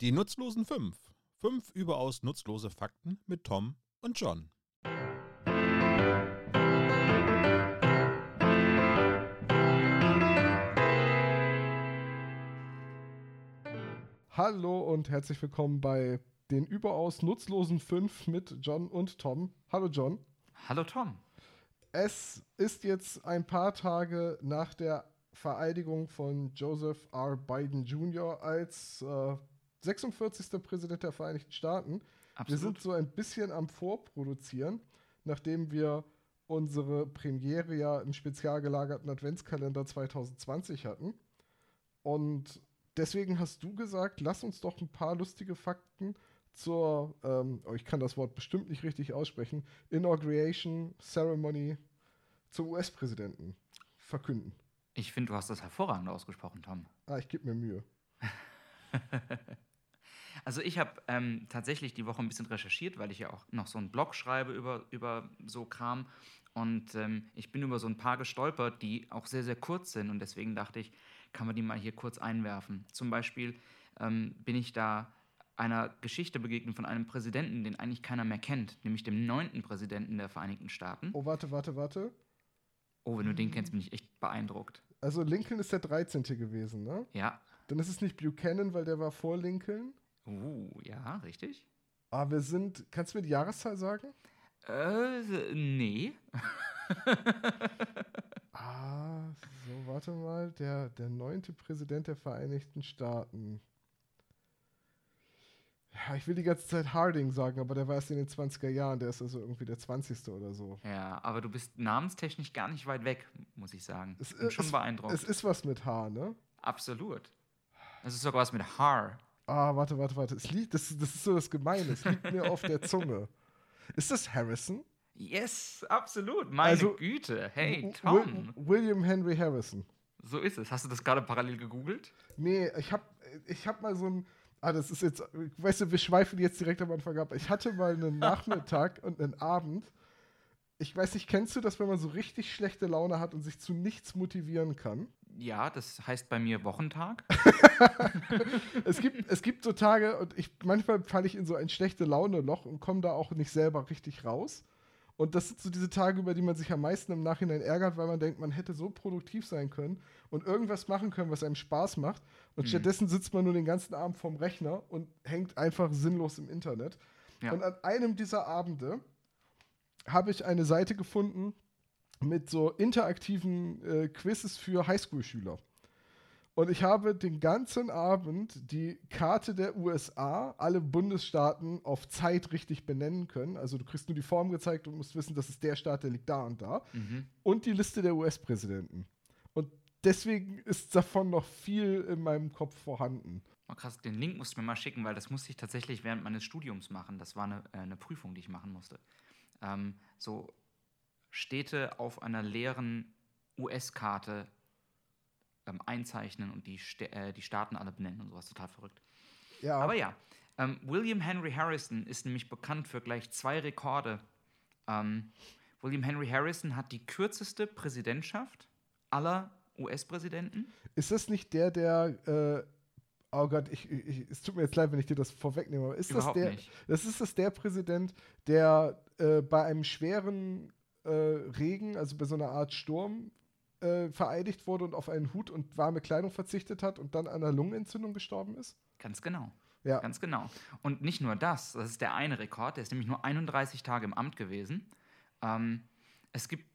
Die nutzlosen fünf. Fünf überaus nutzlose Fakten mit Tom und John. Hallo und herzlich willkommen bei den überaus nutzlosen fünf mit John und Tom. Hallo John. Hallo Tom. Es ist jetzt ein paar Tage nach der Vereidigung von Joseph R. Biden Jr. als äh, 46. Präsident der Vereinigten Staaten. Absolut. Wir sind so ein bisschen am Vorproduzieren, nachdem wir unsere Premiere ja im spezial gelagerten Adventskalender 2020 hatten. Und deswegen hast du gesagt, lass uns doch ein paar lustige Fakten zur, ähm, oh, ich kann das Wort bestimmt nicht richtig aussprechen, Inauguration Ceremony zum US-Präsidenten verkünden. Ich finde, du hast das hervorragend ausgesprochen, Tom. Ah, ich gebe mir Mühe. Also ich habe ähm, tatsächlich die Woche ein bisschen recherchiert, weil ich ja auch noch so einen Blog schreibe über, über so Kram. Und ähm, ich bin über so ein paar gestolpert, die auch sehr, sehr kurz sind. Und deswegen dachte ich, kann man die mal hier kurz einwerfen. Zum Beispiel ähm, bin ich da einer Geschichte begegnet von einem Präsidenten, den eigentlich keiner mehr kennt, nämlich dem neunten Präsidenten der Vereinigten Staaten. Oh, warte, warte, warte. Oh, wenn du den kennst, bin ich echt beeindruckt. Also Lincoln ist der 13. gewesen, ne? Ja. Dann ist es nicht Buchanan, weil der war vor Lincoln. Uh, ja, richtig. Aber wir sind, kannst du mir die Jahreszahl sagen? Äh, nee. Ah, so, warte mal. Der, der neunte Präsident der Vereinigten Staaten. Ja, ich will die ganze Zeit Harding sagen, aber der war erst in den 20er Jahren. Der ist also irgendwie der 20. oder so. Ja, aber du bist namenstechnisch gar nicht weit weg, muss ich sagen. Es, Bin schon es, beeindruckt. es ist was mit H, ne? Absolut. Es ist sogar was mit Haar. Ah, warte, warte, warte. Es liegt, das, das ist so das Gemeine. Es liegt mir auf der Zunge. Ist das Harrison? Yes, absolut. Meine Also, Güte. Hey, Tom. Wi- William Henry Harrison. So ist es. Hast du das gerade parallel gegoogelt? Nee, ich hab, ich hab mal so ein. Ah, das ist jetzt. Weißt du, wir schweifen jetzt direkt am Anfang ab. Ich hatte mal einen Nachmittag und einen Abend. Ich weiß nicht, kennst du das, wenn man so richtig schlechte Laune hat und sich zu nichts motivieren kann? Ja, das heißt bei mir Wochentag. Es gibt, es gibt so Tage und ich manchmal falle ich in so ein schlechte Laune-Loch und komme da auch nicht selber richtig raus. Und das sind so diese Tage, über die man sich am meisten im Nachhinein ärgert, weil man denkt, man hätte so produktiv sein können und irgendwas machen können, was einem Spaß macht. Und Mhm. stattdessen sitzt man nur den ganzen Abend vorm Rechner und hängt einfach sinnlos im Internet. Ja. Und an einem dieser Abende habe ich eine Seite gefunden mit so interaktiven äh, Quizzes für Highschool-Schüler. Und ich habe den ganzen Abend die Karte der USA, alle Bundesstaaten auf Zeit richtig benennen können. Also du kriegst nur die Form gezeigt und musst wissen, das ist der Staat, der liegt da und da. Mhm. Und die Liste der US-Präsidenten. Und deswegen ist davon noch viel in meinem Kopf vorhanden. Oh, krass, den Link musst du mir mal schicken, weil das musste ich tatsächlich während meines Studiums machen. Das war eine, äh, eine Prüfung, die ich machen musste. Ähm, so Städte auf einer leeren US-Karte ähm, einzeichnen und die, Stä äh, die Staaten alle benennen und sowas. Total verrückt. Ja, Aber ja, ähm, William Henry Harrison ist nämlich bekannt für gleich zwei Rekorde. Ähm, William Henry Harrison hat die kürzeste Präsidentschaft aller US-Präsidenten. ist das nicht der, der. Äh, oh Gott, ich, ich, es tut mir jetzt leid, wenn ich dir das vorwegnehme, aber ist Überhaupt das der. nicht. Das ist das der Präsident, der äh, bei einem schweren äh, Regen, also bei so einer Art Sturm, äh, vereidigt wurde und auf einen Hut und warme Kleidung verzichtet hat und dann an einer Lungenentzündung gestorben ist? Ganz genau. Ja. Ganz genau. Und nicht nur das, das ist der eine Rekord, der ist nämlich nur 31 Tage im Amt gewesen. Ähm, es gibt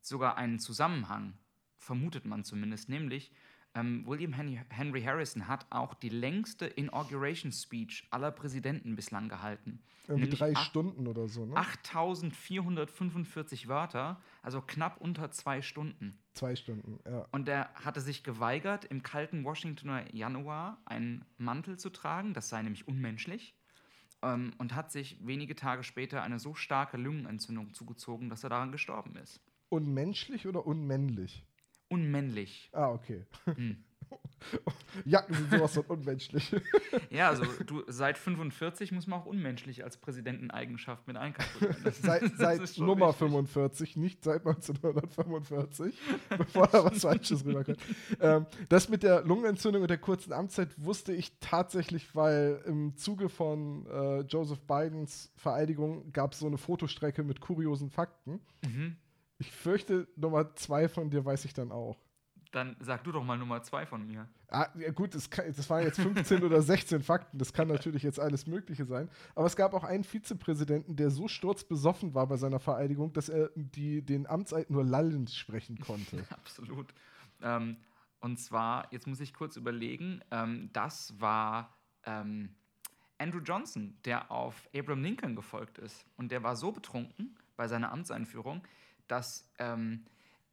sogar einen Zusammenhang, vermutet man zumindest, nämlich ähm, William Henry, Harrison hat auch die längste Inauguration Speech aller Präsidenten bislang gehalten. Irgendwie Nämlich drei acht- Stunden oder so, ne? 8445 Wörter, also knapp unter zwei Stunden. Zwei Stunden, ja. Und er hatte sich geweigert, im kalten Washingtoner Januar einen Mantel zu tragen, das sei nämlich unmenschlich, ähm, und hat sich wenige Tage später eine so starke Lungenentzündung zugezogen, dass er daran gestorben ist. Unmenschlich oder unmännlich? Unmännlich. Ah, okay. Hm. Jacken sind sowas von unmenschlich. Ja, also du, seit 45 muss man auch unmenschlich als Präsidenteneigenschaft mit einkalkulieren. Das- seit seit Nummer wichtig. 45, nicht seit 1945, bevor da was Falsches rüberkommt. ähm, das mit der Lungenentzündung und der kurzen Amtszeit wusste ich tatsächlich, weil im Zuge von äh, Joseph Bidens Vereidigung gab es so eine Fotostrecke mit kuriosen Fakten. Mhm. Ich fürchte, Nummer zwei von dir weiß ich dann auch. Dann sag du doch mal Nummer zwei von mir. Ah, ja gut, das, kann, das waren jetzt 15 oder 16 Fakten, das kann natürlich jetzt alles Mögliche sein. Aber es gab auch einen Vizepräsidenten, der so sturzbesoffen war bei seiner Vereidigung, dass er die, den Amtseid nur lallend sprechen konnte. Absolut. Ähm, und zwar, jetzt muss ich kurz überlegen, ähm, das war ähm, Andrew Johnson, der auf Abraham Lincoln gefolgt ist. Und der war so betrunken bei seiner Amtseinführung, dass ähm,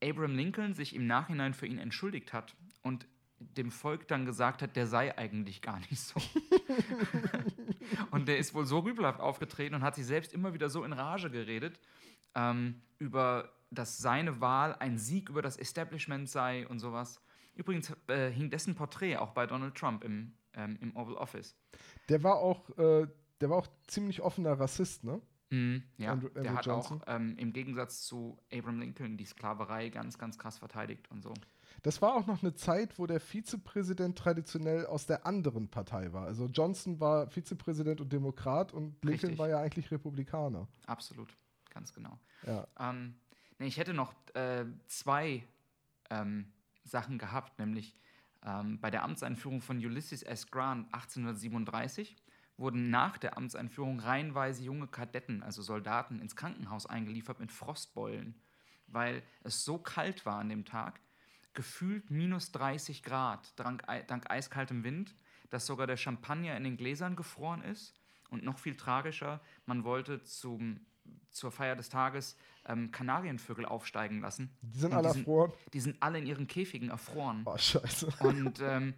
Abraham Lincoln sich im Nachhinein für ihn entschuldigt hat und dem Volk dann gesagt hat, der sei eigentlich gar nicht so. und der ist wohl so rübelhaft aufgetreten und hat sich selbst immer wieder so in Rage geredet, ähm, über, dass seine Wahl ein Sieg über das Establishment sei und sowas. Übrigens äh, hing dessen Porträt auch bei Donald Trump im, ähm, im Oval Office. Der war auch, äh, der war auch ziemlich offener Rassist, ne? Mhm, ja, Andrew- der Andrew hat Johnson. auch ähm, im Gegensatz zu Abraham Lincoln die Sklaverei ganz, ganz krass verteidigt und so. Das war auch noch eine Zeit, wo der Vizepräsident traditionell aus der anderen Partei war. Also Johnson war Vizepräsident und Demokrat und Lincoln Richtig. war ja eigentlich Republikaner. Absolut, ganz genau. Ja. Ähm, nee, ich hätte noch äh, zwei ähm, Sachen gehabt, nämlich ähm, bei der Amtseinführung von Ulysses S. Grant 1837 wurden nach der Amtseinführung reihenweise junge Kadetten, also Soldaten, ins Krankenhaus eingeliefert mit Frostbeulen, weil es so kalt war an dem Tag, gefühlt minus 30 Grad dank, dank eiskaltem Wind, dass sogar der Champagner in den Gläsern gefroren ist. Und noch viel tragischer, man wollte zum, zur Feier des Tages ähm, Kanarienvögel aufsteigen lassen. Die sind Und alle die sind- erfroren. Die sind alle in ihren Käfigen erfroren. Oh, scheiße. Und ähm,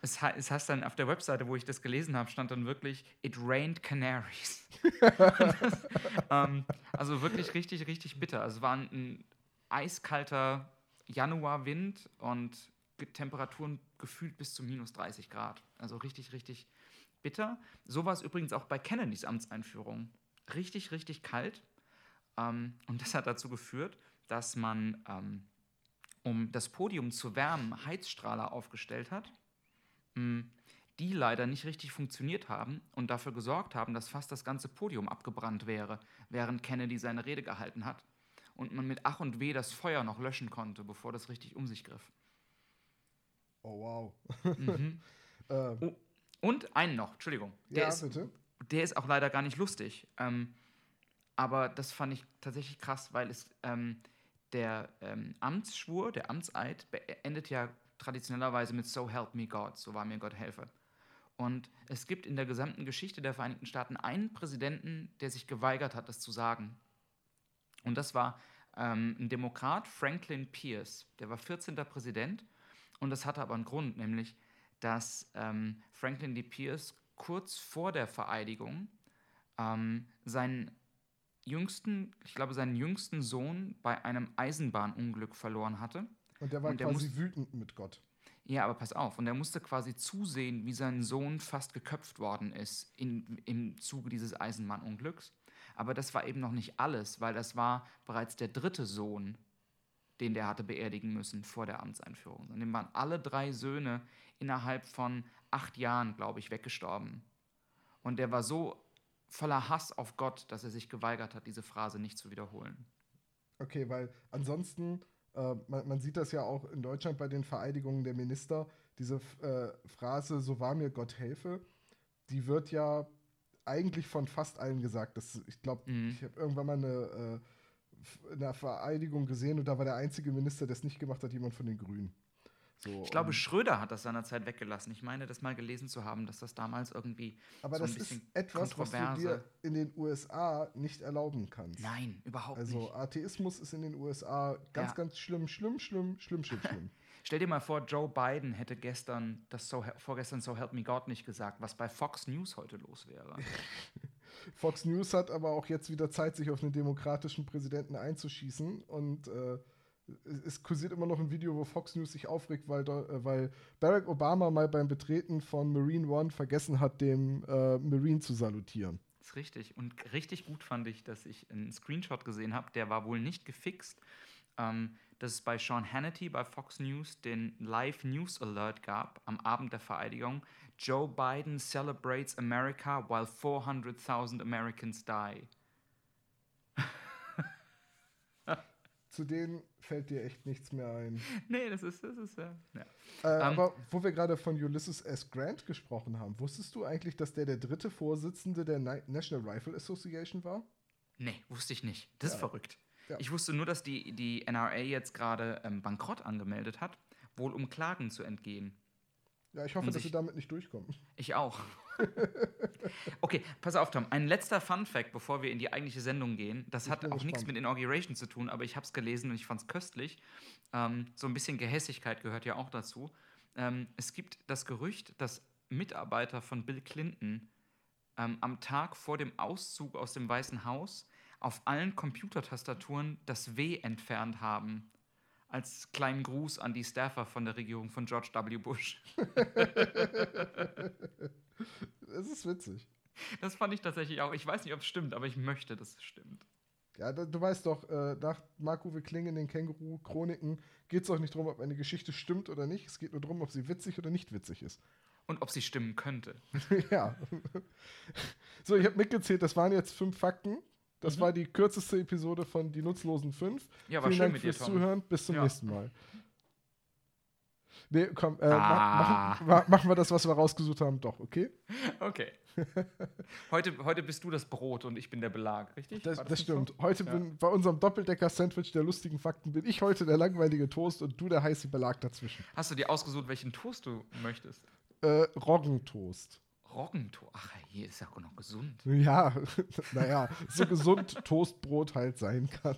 es, es heißt dann auf der Webseite, wo ich das gelesen habe, stand dann wirklich, it rained canaries. das, ähm, also wirklich richtig, richtig bitter. Also es war ein, eiskalter Januarwind und Temperaturen gefühlt bis zu minus 30 Grad. Also richtig, richtig bitter. So war es übrigens auch bei Kennedys Amtseinführung. Richtig, richtig kalt. Ähm, und das hat dazu geführt, dass man, ähm, um das Podium zu wärmen, Heizstrahler aufgestellt hat, die leider nicht richtig funktioniert haben und dafür gesorgt haben, dass fast das ganze Podium abgebrannt wäre, während Kennedy seine Rede gehalten hat. Und man mit Ach und Weh das Feuer noch löschen konnte, bevor das richtig um sich griff. Oh, wow. Mhm. Ähm, Und einen noch, Entschuldigung. Der, ja, ist, bitte. der ist auch leider gar nicht lustig. Ähm, aber das fand ich tatsächlich krass, weil es ähm, der ähm, Amtsschwur, der Amtseid, beendet ja traditionellerweise mit So help me God, so war mir Gott helfe. Und es gibt in der gesamten Geschichte der Vereinigten Staaten einen Präsidenten, der sich geweigert hat, das zu sagen. Und das war ähm, ein Demokrat, Franklin Pierce. Der war 14. Präsident. Und das hatte aber einen Grund, nämlich, dass ähm, Franklin D. Pierce kurz vor der Vereidigung ähm, seinen jüngsten, ich glaube, seinen jüngsten Sohn bei einem Eisenbahnunglück verloren hatte. Und der war und der quasi muss- wütend mit Gott. Ja, aber pass auf. Und er musste quasi zusehen, wie sein Sohn fast geköpft worden ist in, im Zuge dieses Eisenbahnunglücks. Aber das war eben noch nicht alles, weil das war bereits der dritte Sohn, den der hatte beerdigen müssen vor der Amtseinführung. Und dem waren alle drei Söhne innerhalb von acht Jahren, glaube ich, weggestorben. Und der war so voller Hass auf Gott, dass er sich geweigert hat, diese Phrase nicht zu wiederholen. Okay, weil ansonsten, äh, man, man sieht das ja auch in Deutschland bei den Vereidigungen der Minister, diese äh, Phrase, so wahr mir Gott helfe, die wird ja eigentlich von fast allen gesagt. Das, ich glaube, Mhm. ich habe irgendwann mal eine, äh, eine Vereidigung gesehen und da war der einzige Minister, der es nicht gemacht hat, jemand von den Grünen. So, Ich glaube, und- Schröder hat das seinerzeit weggelassen. Ich meine, das mal gelesen zu haben, dass das damals irgendwie aber so ein das ist bisschen etwas, was du dir in den USA nicht erlauben kannst. Nein, überhaupt Also nicht. Atheismus ist in den USA ganz, Ja. ganz schlimm, schlimm, schlimm, schlimm, schlimm, schlimm. Stell dir mal vor, Joe Biden hätte gestern das so, vorgestern So Help Me God nicht gesagt, was bei Fox News heute los wäre. Fox News hat aber auch jetzt wieder Zeit, sich auf einen demokratischen Präsidenten einzuschießen und äh, es, kursiert immer noch ein Video, wo Fox News sich aufregt, weil, äh, weil Barack Obama mal beim Betreten von Marine One vergessen hat, dem äh, Marine zu salutieren. Das ist richtig. Und richtig gut fand ich, dass ich einen Screenshot gesehen habe, der war wohl nicht gefixt. Ähm, dass es bei Sean Hannity bei Fox News den Live News Alert gab am Abend der Vereidigung. Joe Biden celebrates America while 400.000 Americans die. Zu denen fällt dir echt nichts mehr ein. Nee, das ist, das ist, ja. ja. Äh, um, aber wo wir gerade von Ulysses S. Grant gesprochen haben, wusstest du eigentlich, dass der der dritte Vorsitzende der National Rifle Association war? Nee, wusste ich nicht. Das ja. ist verrückt. Ja. Ich wusste nur, dass die, die NRA jetzt gerade ähm, Bankrott angemeldet hat, wohl um Klagen zu entgehen. Ja, ich hoffe, dass sie damit nicht durchkommen. Ich auch. okay, pass auf, Tom. Ein letzter Fun-Fact, bevor wir in die eigentliche Sendung gehen. Das ich hat auch nichts mit Inauguration zu tun, aber ich habe es gelesen und ich fand es köstlich. Ähm, so ein bisschen Gehässigkeit gehört ja auch dazu. Ähm, es gibt das Gerücht, dass Mitarbeiter von Bill Clinton ähm, am Tag vor dem Auszug aus dem Weißen Haus auf allen Computertastaturen das W entfernt haben als kleinen Gruß an die Staffer von der Regierung von George W. Bush. das ist witzig. Das fand ich tatsächlich auch. Ich weiß nicht, ob es stimmt, aber ich möchte, dass es stimmt. Ja, du weißt doch, äh, nach Marco Kling in den Känguru-Chroniken geht es auch nicht darum, ob eine Geschichte stimmt oder nicht. Es geht nur darum, ob sie witzig oder nicht witzig ist. Und ob sie stimmen könnte. ja. so, ich habe mitgezählt, das waren jetzt fünf Fakten. Das mhm. war die kürzeste Episode von Die Nutzlosen 5. Ja, war Vielen schön Dank fürs dir, Zuhören. Bis zum ja. nächsten Mal. Nee, komm, äh, ah. machen, machen wir das, was wir rausgesucht haben, doch, okay? Okay. Heute, heute bist du das Brot und ich bin der Belag, richtig? Das, das, das stimmt. So? Heute ja. bin bei unserem Doppeldecker-Sandwich der lustigen Fakten bin ich heute der langweilige Toast und du der heiße Belag dazwischen. Hast du dir ausgesucht, welchen Toast du möchtest? Äh, Roggentoast. Roggentoast. Ach, hier ist ja auch noch gesund. Ja, naja, so gesund Toastbrot halt sein kann.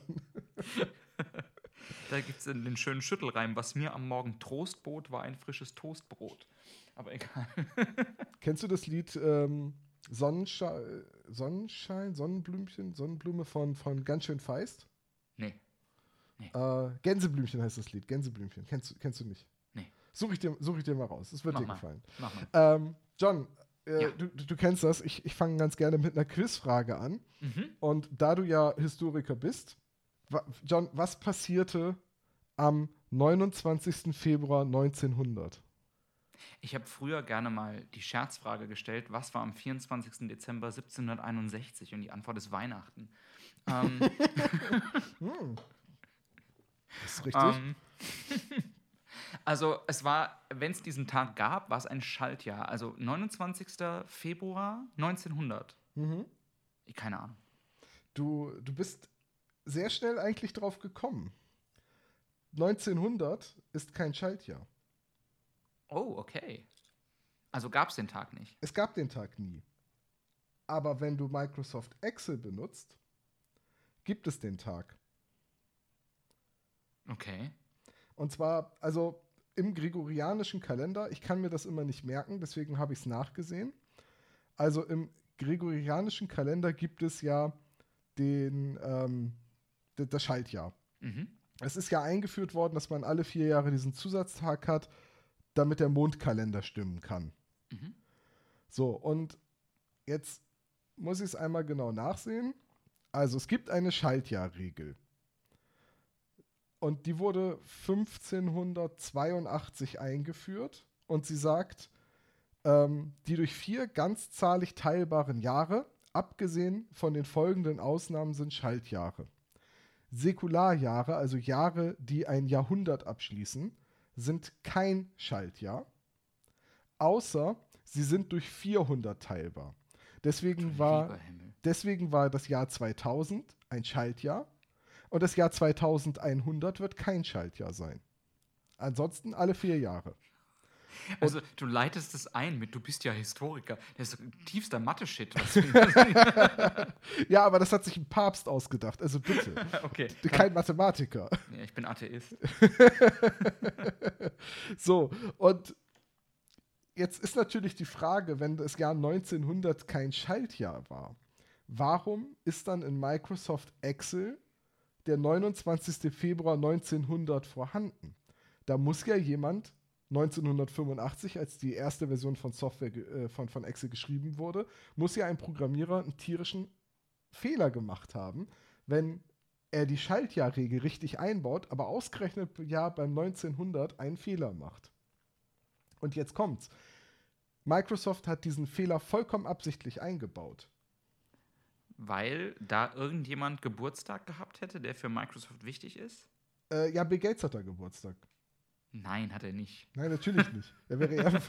Da gibt es den schönen Schüttelreim. Was mir am Morgen Trost bot, war ein frisches Toastbrot. Aber egal. Kennst du das Lied ähm, Sonnenschein, Sonnenschein, Sonnenblümchen, Sonnenblume von, von Ganz schön feist? Nee. nee. Äh, Gänseblümchen heißt das Lied. Gänseblümchen. Kennst, kennst du nicht? Nee. Suche ich, dir, such ich dir mal raus. Es wird Mach dir mal. gefallen. Mach mal. Ähm, John, äh, ja. du, du, kennst das. Ich, ich fange ganz gerne mit einer Quizfrage an. Mhm. Und da du ja Historiker bist, John, was passierte am 29. Februar 1900? Ich habe früher gerne mal die Scherzfrage gestellt, was war am 24. Dezember 1761? Und die Antwort ist Weihnachten. ähm. hm. Das ist richtig. Ähm. Also es war, wenn es diesen Tag gab, war es ein Schaltjahr. Also 29. Februar 1900. Mhm. Keine Ahnung. Du, du bist sehr schnell eigentlich drauf gekommen. 1900 ist kein Schaltjahr. Oh, okay. Also gab es den Tag nicht. Es gab den Tag nie. Aber wenn du Microsoft Excel benutzt, gibt es den Tag. Okay. Und zwar, also im gregorianischen Kalender, ich kann mir das immer nicht merken, deswegen habe ich es nachgesehen. Also im gregorianischen Kalender gibt es ja den, ähm, das Schaltjahr. Mhm. Es ist ja eingeführt worden, dass man alle vier Jahre diesen Zusatztag hat, damit der Mondkalender stimmen kann. Mhm. So, und jetzt muss ich es einmal genau nachsehen. Also es gibt eine Schaltjahrregel. Und die wurde 1582 eingeführt. Und sie sagt, ähm, die durch vier ganzzahlig teilbaren Jahre, abgesehen von den folgenden Ausnahmen, sind Schaltjahre. Säkularjahre, also Jahre, die ein Jahrhundert abschließen, sind kein Schaltjahr, außer sie sind durch 400 teilbar. Deswegen war, deswegen war das Jahr 2000 ein Schaltjahr und das Jahr 2100 wird kein Schaltjahr sein. Ansonsten alle vier Jahre. Also du leitest es ein mit, du bist ja Historiker. Das ist tiefster Mathe-Shit. ja, aber das hat sich ein Papst ausgedacht. Also bitte. okay. Kein Mathematiker. Ja, ich bin Atheist. so, und jetzt ist natürlich die Frage, wenn das Jahr 1900 kein Schaltjahr war, warum ist dann in Microsoft Excel der 29. Februar 1900 vorhanden. Da muss ja jemand 1985, als die erste Version von Software äh, von, von Excel geschrieben wurde, muss ja ein Programmierer einen tierischen Fehler gemacht haben, wenn er die Schaltjahrregel richtig einbaut, aber ausgerechnet ja beim 1900 einen Fehler macht. Und jetzt kommt's. Microsoft hat diesen Fehler vollkommen absichtlich eingebaut. Weil da irgendjemand Geburtstag gehabt hätte, der für Microsoft wichtig ist? Äh, ja, Bill Gates hat da Geburtstag. Nein, hat er nicht. Nein, natürlich nicht. Er wäre, eher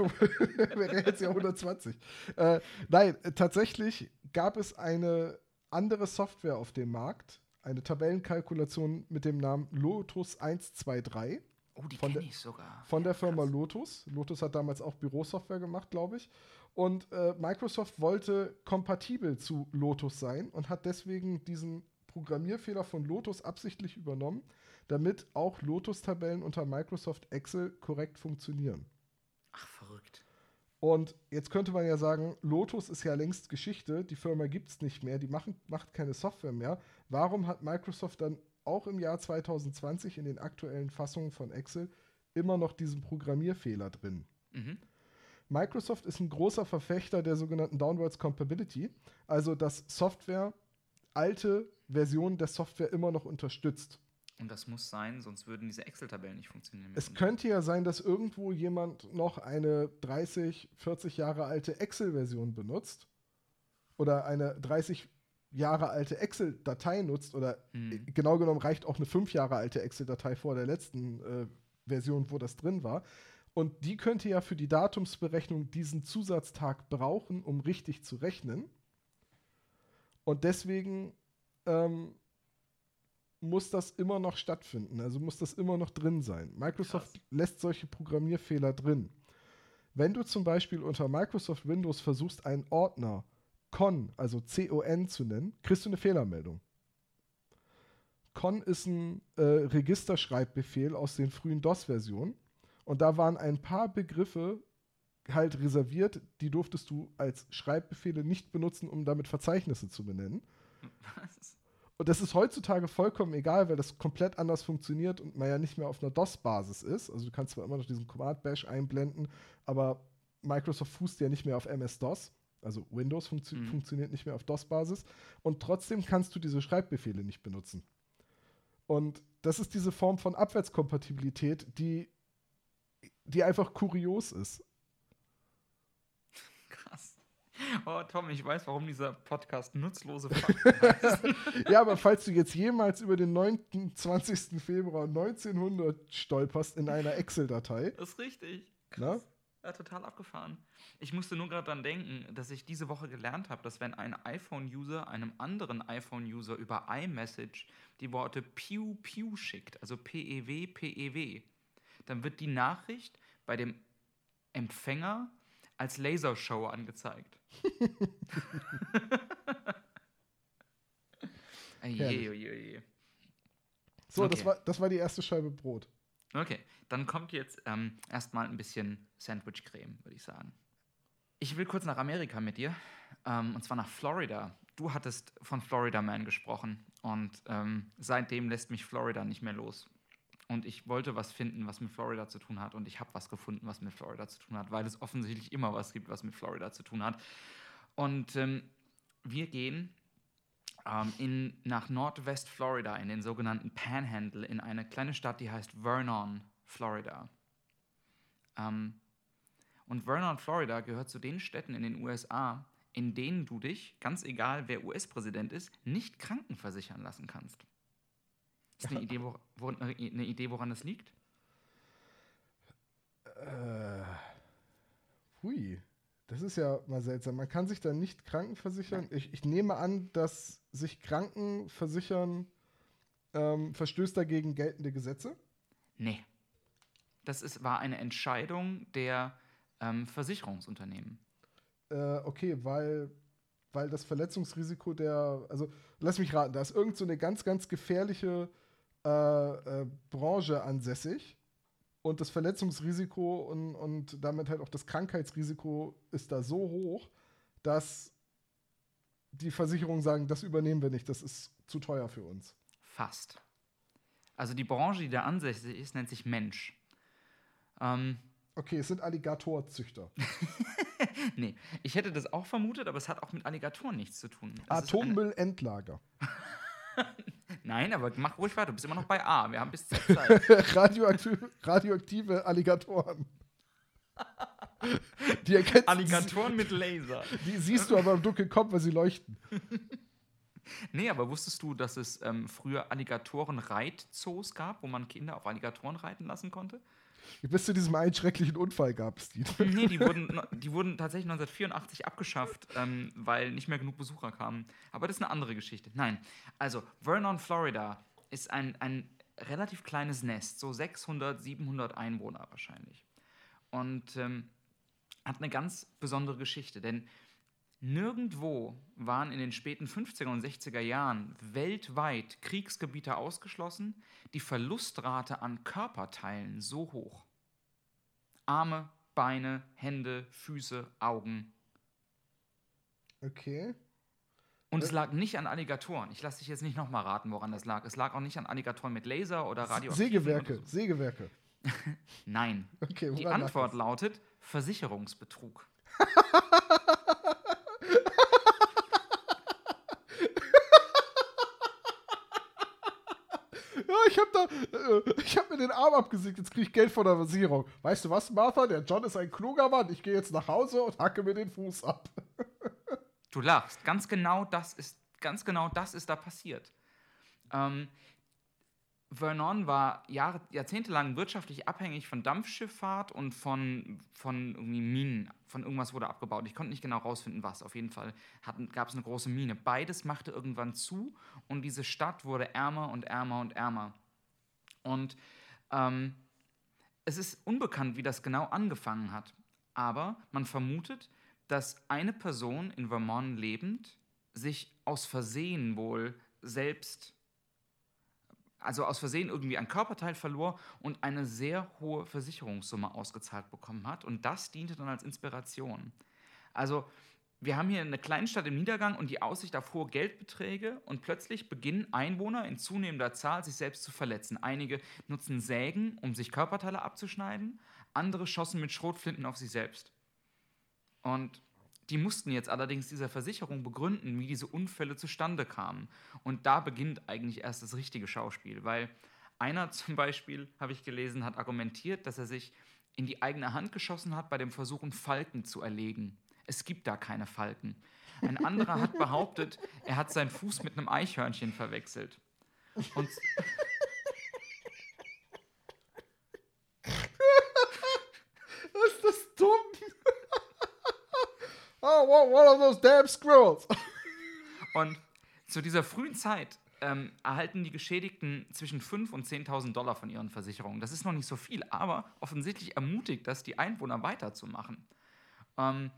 wäre jetzt ja 120. Äh, nein, tatsächlich gab es eine andere Software auf dem Markt, eine Tabellenkalkulation mit dem Namen Lotus 123. Oh, die kenne ich sogar. Von der Firma Krass. Lotus. Lotus hat damals auch Bürosoftware gemacht, glaube ich. Und äh, Microsoft wollte kompatibel zu Lotus sein und hat deswegen diesen Programmierfehler von Lotus absichtlich übernommen damit auch Lotus-Tabellen unter Microsoft Excel korrekt funktionieren. Ach, verrückt. Und jetzt könnte man ja sagen, Lotus ist ja längst Geschichte, die Firma gibt es nicht mehr, die machen, macht keine Software mehr. Warum hat Microsoft dann auch im Jahr 2020 in den aktuellen Fassungen von Excel immer noch diesen Programmierfehler drin? Mhm. Microsoft ist ein großer Verfechter der sogenannten Downwards Compatibility, also dass Software alte Versionen der Software immer noch unterstützt. Und das muss sein, sonst würden diese Excel-Tabellen nicht funktionieren. Es könnte ja sein, dass irgendwo jemand noch eine 30, 40 Jahre alte Excel-Version benutzt oder eine 30 Jahre alte Excel-Datei nutzt oder mhm. genau genommen reicht auch eine 5 Jahre alte Excel-Datei vor der letzten äh, Version, wo das drin war. Und die könnte ja für die Datumsberechnung diesen Zusatztag brauchen, um richtig zu rechnen. Und deswegen ähm, muss das immer noch stattfinden. Also muss das immer noch drin sein. Microsoft Krass. lässt solche Programmierfehler drin. Wenn du zum Beispiel unter Microsoft Windows versuchst, einen Ordner con, also C-O-N zu nennen, kriegst du eine Fehlermeldung. Con ist ein äh, Registerschreibbefehl aus den frühen DOS-Versionen. Und da waren ein paar Begriffe halt reserviert, die durftest du als Schreibbefehle nicht benutzen, um damit Verzeichnisse zu benennen. Was? Und das ist heutzutage vollkommen egal, weil das komplett anders funktioniert und man ja nicht mehr auf einer DOS-Basis ist. Also du kannst zwar immer noch diesen Command-Bash einblenden, aber Microsoft fußt ja nicht mehr auf MS-DOS. Also Windows funktio mhm. funktioniert nicht mehr auf DOS-Basis. Und trotzdem kannst du diese Schreibbefehle nicht benutzen. Und das ist diese Form von Abwärtskompatibilität, die, die einfach kurios ist. Oh, Tom, ich weiß, warum dieser Podcast nutzlose Fakten heißt. ja, aber falls du jetzt jemals über den 29. Februar 1900 stolperst in einer Excel-Datei. Das ist richtig. Krass. Ja, total abgefahren. Ich musste nur gerade daran denken, dass ich diese Woche gelernt habe, dass wenn ein iPhone-User einem anderen iPhone-User über iMessage die Worte Pew Pew schickt, also P-E-W, P-E-W, dann wird die Nachricht bei dem Empfänger als Lasershow angezeigt. Je, je, je. So, okay. das, war, das war die erste Scheibe Brot. Okay, dann kommt jetzt ähm, erstmal ein bisschen Sandwich-Creme, würde ich sagen. Ich will kurz nach Amerika mit dir, ähm, und zwar nach Florida. Du hattest von Florida Man gesprochen und ähm, seitdem lässt mich Florida nicht mehr los. Und ich wollte was finden, was mit Florida zu tun hat. Und ich habe was gefunden, was mit Florida zu tun hat, weil es offensichtlich immer was gibt, was mit Florida zu tun hat. Und ähm, wir gehen ähm, in, nach Nordwest-Florida, in den sogenannten Panhandle, in eine kleine Stadt, die heißt Vernon, Florida. Ähm, und Vernon, Florida gehört zu den Städten in den USA, in denen du dich, ganz egal wer US-Präsident ist, nicht krankenversichern lassen kannst. Ist eine Idee, wo, wo, eine Idee, woran das liegt? Äh, hui. Das ist ja mal seltsam. Man kann sich da nicht krankenversichern. Ich, ich nehme an, dass sich Krankenversichern ähm, verstößt dagegen geltende Gesetze? Nee. Das ist, war eine Entscheidung der ähm, Versicherungsunternehmen. Äh, okay, weil, weil das Verletzungsrisiko der, also lass mich raten, da ist irgend so eine ganz, ganz gefährliche äh, äh, Branche ansässig und das Verletzungsrisiko und, und damit halt auch das Krankheitsrisiko ist da so hoch, dass die Versicherungen sagen, das übernehmen wir nicht, das ist zu teuer für uns. Fast. Also die Branche, die da ansässig ist, nennt sich Mensch. Ähm, Okay, es sind Alligatorzüchter. nee, ich hätte das auch vermutet, aber es hat auch mit Alligatoren nichts zu tun. Atommüllendlager. Nein, aber mach ruhig weiter. Du bist immer noch bei A. Wir haben bis Z Zeit. Radioaktive, radioaktive Alligatoren. Die, erkennst, Alligatoren mit Laser. die siehst du aber im Dunkeln kommen, weil sie leuchten. Nee, aber wusstest du, dass es ähm, früher Alligatoren-Reitzoos gab, wo man Kinder auf Alligatoren reiten lassen konnte? Bis zu diesem einen schrecklichen Unfall gab es die. Nee, die wurden, die wurden tatsächlich 1984 abgeschafft, ähm, weil nicht mehr genug Besucher kamen. Aber das ist eine andere Geschichte. Nein, also Vernon, Florida ist ein, ein relativ kleines Nest, so 600, 700 Einwohner wahrscheinlich. Und ähm, hat eine ganz besondere Geschichte, denn nirgendwo waren in den späten 50er und 60er Jahren weltweit Kriegsgebiete ausgeschlossen, die Verlustrate an Körperteilen so hoch. Arme, Beine, Hände, Füße, Augen. Okay. Und es lag nicht an Alligatoren. Ich lasse dich jetzt nicht nochmal raten, woran das lag. Es lag auch nicht an Alligatoren mit Laser oder Radioaktiven Sägewerke, so. Sägewerke. Nein. Okay, Die Antwort lautet Versicherungsbetrug. ich hab da, äh, ich hab mir den Arm abgesägt, jetzt krieg ich Geld von der Versicherung. Weißt du was, Martha? Der John ist ein kluger Mann. Ich gehe jetzt nach Hause und hacke mir den Fuß ab. Du lachst. Ganz genau das ist, ganz genau das ist da passiert. Ähm, Vernon war Jahre, jahrzehntelang wirtschaftlich abhängig von Dampfschifffahrt und von, von irgendwie Minen. Von irgendwas wurde abgebaut. Ich konnte nicht genau rausfinden, was. Auf jeden Fall gab es eine große Mine. Beides machte irgendwann zu und diese Stadt wurde ärmer und ärmer und ärmer. Und ähm, es ist unbekannt, wie das genau angefangen hat. Aber man vermutet, dass eine Person in Vermont lebend sich aus Versehen wohl selbst, also aus Versehen irgendwie ein Körperteil verlor und eine sehr hohe Versicherungssumme ausgezahlt bekommen hat. Und das diente dann als Inspiration. Also wir haben hier eine Kleinstadt im Niedergang und die Aussicht auf hohe Geldbeträge und plötzlich beginnen Einwohner in zunehmender Zahl sich selbst zu verletzen. Einige nutzen Sägen, um sich Körperteile abzuschneiden, andere schossen mit Schrotflinten auf sich selbst. Und die mussten jetzt allerdings dieser Versicherung begründen, wie diese Unfälle zustande kamen. Und da beginnt eigentlich erst das richtige Schauspiel, weil einer zum Beispiel, habe ich gelesen, hat argumentiert, dass er sich in die eigene Hand geschossen hat bei dem Versuch, einen Falken zu erlegen. Es gibt da keine Falken. Ein anderer hat behauptet, er hat seinen Fuß mit einem Eichhörnchen verwechselt. Und Ist das dumm? oh, one one of those damn squirrels. Und zu dieser frühen Zeit ähm, erhalten die Geschädigten zwischen 5.000 und 10.000 Dollar von ihren Versicherungen. Das ist noch nicht so viel, aber offensichtlich ermutigt das die Einwohner weiterzumachen. Ähm,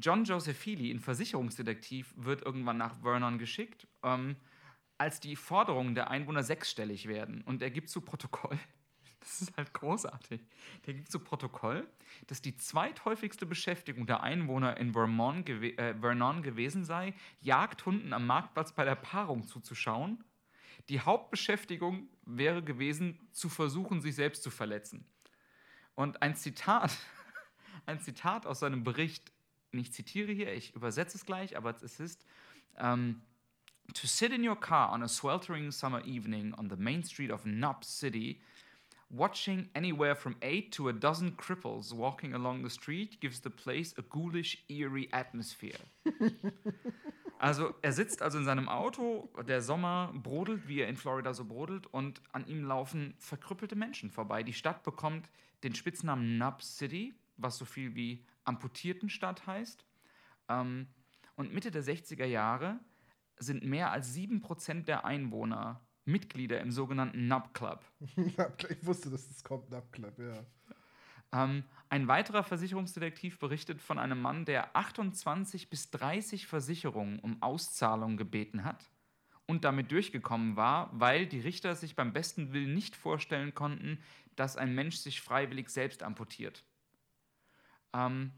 John Joseph Feely, ein Versicherungsdetektiv, wird irgendwann nach Vernon geschickt, ähm, als die Forderungen der Einwohner sechsstellig werden. Und er gibt zu Protokoll, das ist halt großartig, der gibt zu Protokoll, dass die zweithäufigste Beschäftigung der Einwohner in Vermont gewe äh, Vernon gewesen sei, Jagdhunden am Marktplatz bei der Paarung zuzuschauen. Die Hauptbeschäftigung wäre gewesen, zu versuchen, sich selbst zu verletzen. Und ein Zitat, ein Zitat aus seinem Bericht, ich zitiere hier, ich übersetze es gleich, aber es ist, ähm, To sit in your car on a sweltering summer evening on the main street of Knob City, watching anywhere from eight to a dozen cripples walking along the street gives the place a ghoulish, eerie atmosphere. Also er sitzt also in seinem Auto, der Sommer brodelt, wie er in Florida so brodelt, und an ihm laufen verkrüppelte Menschen vorbei. Die Stadt bekommt den Spitznamen Nub City, was so viel wie Amputiertenstadt heißt. Ähm, und Mitte der 60er Jahre sind mehr als 7% der Einwohner Mitglieder im sogenannten Nub Club. ich wusste, dass das kommt, Nabclub, ja. Ähm, ein weiterer Versicherungsdetektiv berichtet von einem Mann, der 28 bis 30 Versicherungen um Auszahlung gebeten hat und damit durchgekommen war, weil die Richter sich beim besten Willen nicht vorstellen konnten, dass ein Mensch sich freiwillig selbst amputiert. Ähm,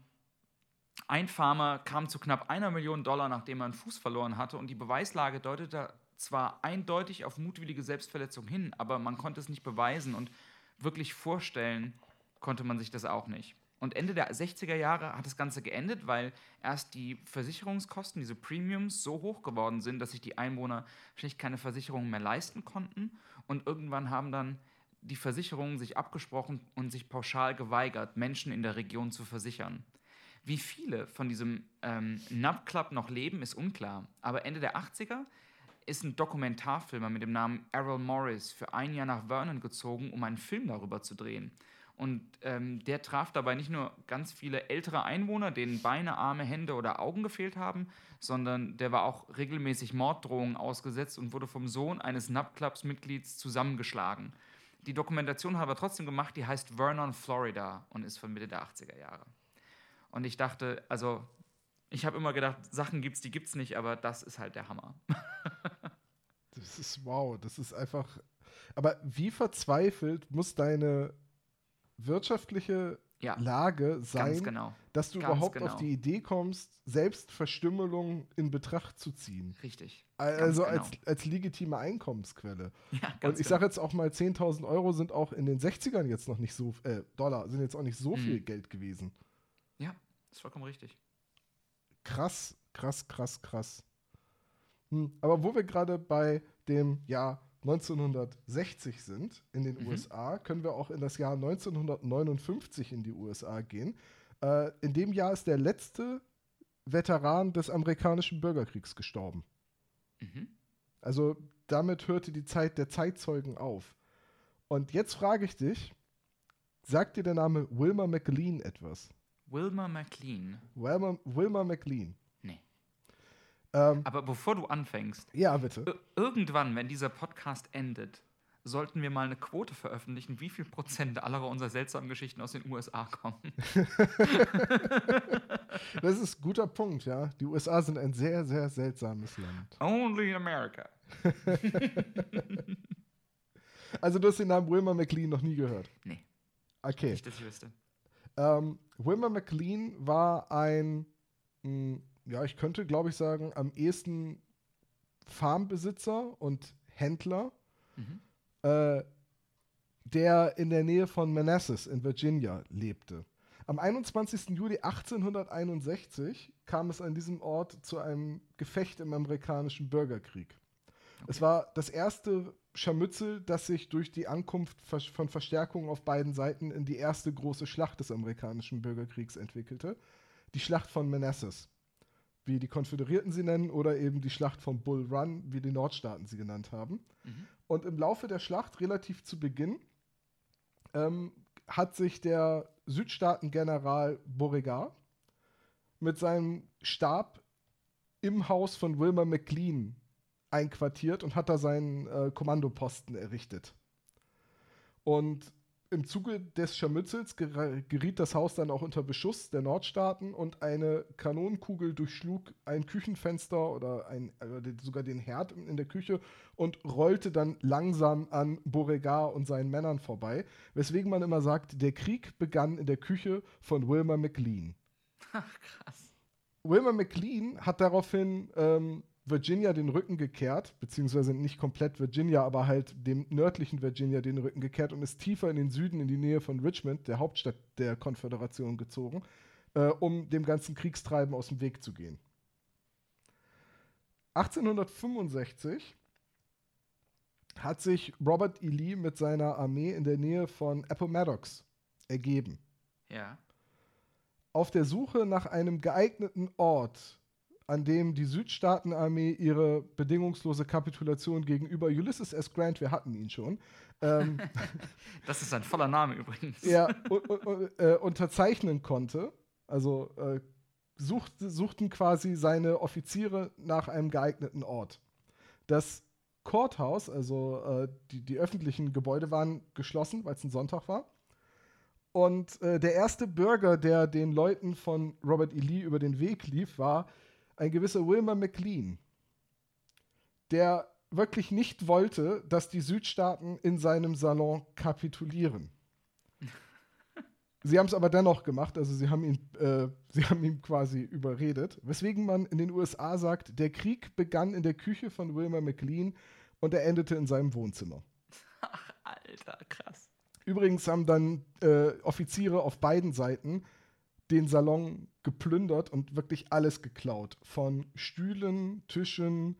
ein Farmer kam zu knapp einer Million Dollar, nachdem er einen Fuß verloren hatte, und die Beweislage deutete zwar eindeutig auf mutwillige Selbstverletzung hin, aber man konnte es nicht beweisen und wirklich vorstellen konnte man sich das auch nicht. Und Ende der 60er Jahre hat das Ganze geendet, weil erst die Versicherungskosten, diese Premiums, so hoch geworden sind, dass sich die Einwohner schlicht keine Versicherungen mehr leisten konnten. Und irgendwann haben dann die Versicherungen sich abgesprochen und sich pauschal geweigert, Menschen in der Region zu versichern. Wie viele von diesem ähm, Nub Club noch leben, ist unklar. Aber Ende der 80er ist ein Dokumentarfilmer mit dem Namen Errol Morris für ein Jahr nach Vernon gezogen, um einen Film darüber zu drehen. Und ähm, der traf dabei nicht nur ganz viele ältere Einwohner, denen Beine, Arme, Hände oder Augen gefehlt haben, sondern der war auch regelmäßig Morddrohungen ausgesetzt und wurde vom Sohn eines NAP-Clubs-Mitglieds zusammengeschlagen. Die Dokumentation hat er trotzdem gemacht, die heißt Vernon, Florida und ist von Mitte der 80er Jahre. Und ich dachte, also, ich habe immer gedacht, Sachen gibt es, die gibt es nicht, aber das ist halt der Hammer. das ist wow, das ist einfach. Aber wie verzweifelt muss deine wirtschaftliche ja, Lage sein, genau. dass du ganz überhaupt genau. auf die Idee kommst, Selbstverstümmelung in Betracht zu ziehen. Richtig. Also genau. als, als legitime Einkommensquelle. Ja, Und ich sage genau. jetzt auch mal, 10.000 Euro sind auch in den 60ern jetzt noch nicht so, äh, Dollar, sind jetzt auch nicht so mhm. viel Geld gewesen. Ja, ist vollkommen richtig. Krass, krass, krass, krass. Hm. Aber wo wir gerade bei dem, ja, 1960 sind in den mhm. USA, können wir auch in das Jahr 1959 in die USA gehen. Äh, in dem Jahr ist der letzte Veteran des amerikanischen Bürgerkriegs gestorben. Mhm. Also damit hörte die Zeit der Zeitzeugen auf. Und jetzt frage ich dich, sagt dir der Name Wilmer McLean etwas? Wilmer McLean? Wilmer, Wilmer McLean. Ähm, Aber bevor du anfängst, ja, bitte. Irgendwann, wenn dieser Podcast endet, sollten wir mal eine Quote veröffentlichen, wie viel Prozent aller unserer seltsamen Geschichten aus den USA kommen. das ist ein guter Punkt, ja. Die USA sind ein sehr, sehr seltsames Land. Only in America. also du hast den Namen Wilmer McLean noch nie gehört? Nee. Okay. Nicht, dass ich wüsste. Ähm, Wilmer McLean war ein mh, ja, ich könnte, glaube ich, sagen, am ehesten Farmbesitzer und Händler, mhm. äh, der in der Nähe von Manassas in Virginia lebte. Am 21. Juli 1861 kam es an diesem Ort zu einem Gefecht im amerikanischen Bürgerkrieg. Okay. Es war das erste Scharmützel, das sich durch die Ankunft von Verstärkungen auf beiden Seiten in die erste große Schlacht des amerikanischen Bürgerkriegs entwickelte, die Schlacht von Manassas wie die Konföderierten sie nennen, oder eben die Schlacht von Bull Run, wie die Nordstaaten sie genannt haben. Mhm. Und im Laufe der Schlacht, relativ zu Beginn, ähm, hat sich der Südstaatengeneral Beauregard mit seinem Stab im Haus von Wilmer McLean einquartiert und hat da seinen äh, Kommandoposten errichtet. Und im Zuge des Scharmützels geriet das Haus dann auch unter Beschuss der Nordstaaten und eine Kanonenkugel durchschlug ein Küchenfenster oder ein, also sogar den Herd in der Küche und rollte dann langsam an Beauregard und seinen Männern vorbei, weswegen man immer sagt, der Krieg begann in der Küche von Wilmer McLean. Ach, krass. Wilmer McLean hat daraufhin ähm, Virginia den Rücken gekehrt, beziehungsweise nicht komplett Virginia, aber halt dem nördlichen Virginia den Rücken gekehrt und ist tiefer in den Süden, in die Nähe von Richmond, der Hauptstadt der Konföderation, gezogen, äh, um dem ganzen Kriegstreiben aus dem Weg zu gehen. 1865 hat sich Robert E. Lee mit seiner Armee in der Nähe von Appomattox ergeben. Ja. Auf der Suche nach einem geeigneten Ort an dem die Südstaatenarmee ihre bedingungslose Kapitulation gegenüber Ulysses S. Grant, wir hatten ihn schon, ähm, das ist ein voller Name übrigens. Ja, äh, unterzeichnen konnte. Also äh, sucht, suchten quasi seine Offiziere nach einem geeigneten Ort. Das Courthouse, also äh, die, die öffentlichen Gebäude waren geschlossen, weil es ein Sonntag war. Und äh, der erste Bürger, der den Leuten von Robert E. Lee über den Weg lief, war ein gewisser Wilmer McLean, der wirklich nicht wollte, dass die Südstaaten in seinem Salon kapitulieren. Sie haben es aber dennoch gemacht, also sie haben ihn, äh, sie haben ihn quasi überredet, weswegen man in den USA sagt, der Krieg begann in der Küche von Wilmer McLean und er endete in seinem Wohnzimmer. Ach, Alter, krass. Übrigens haben dann äh, Offiziere auf beiden Seiten den Salon geplündert und wirklich alles geklaut. Von Stühlen, Tischen,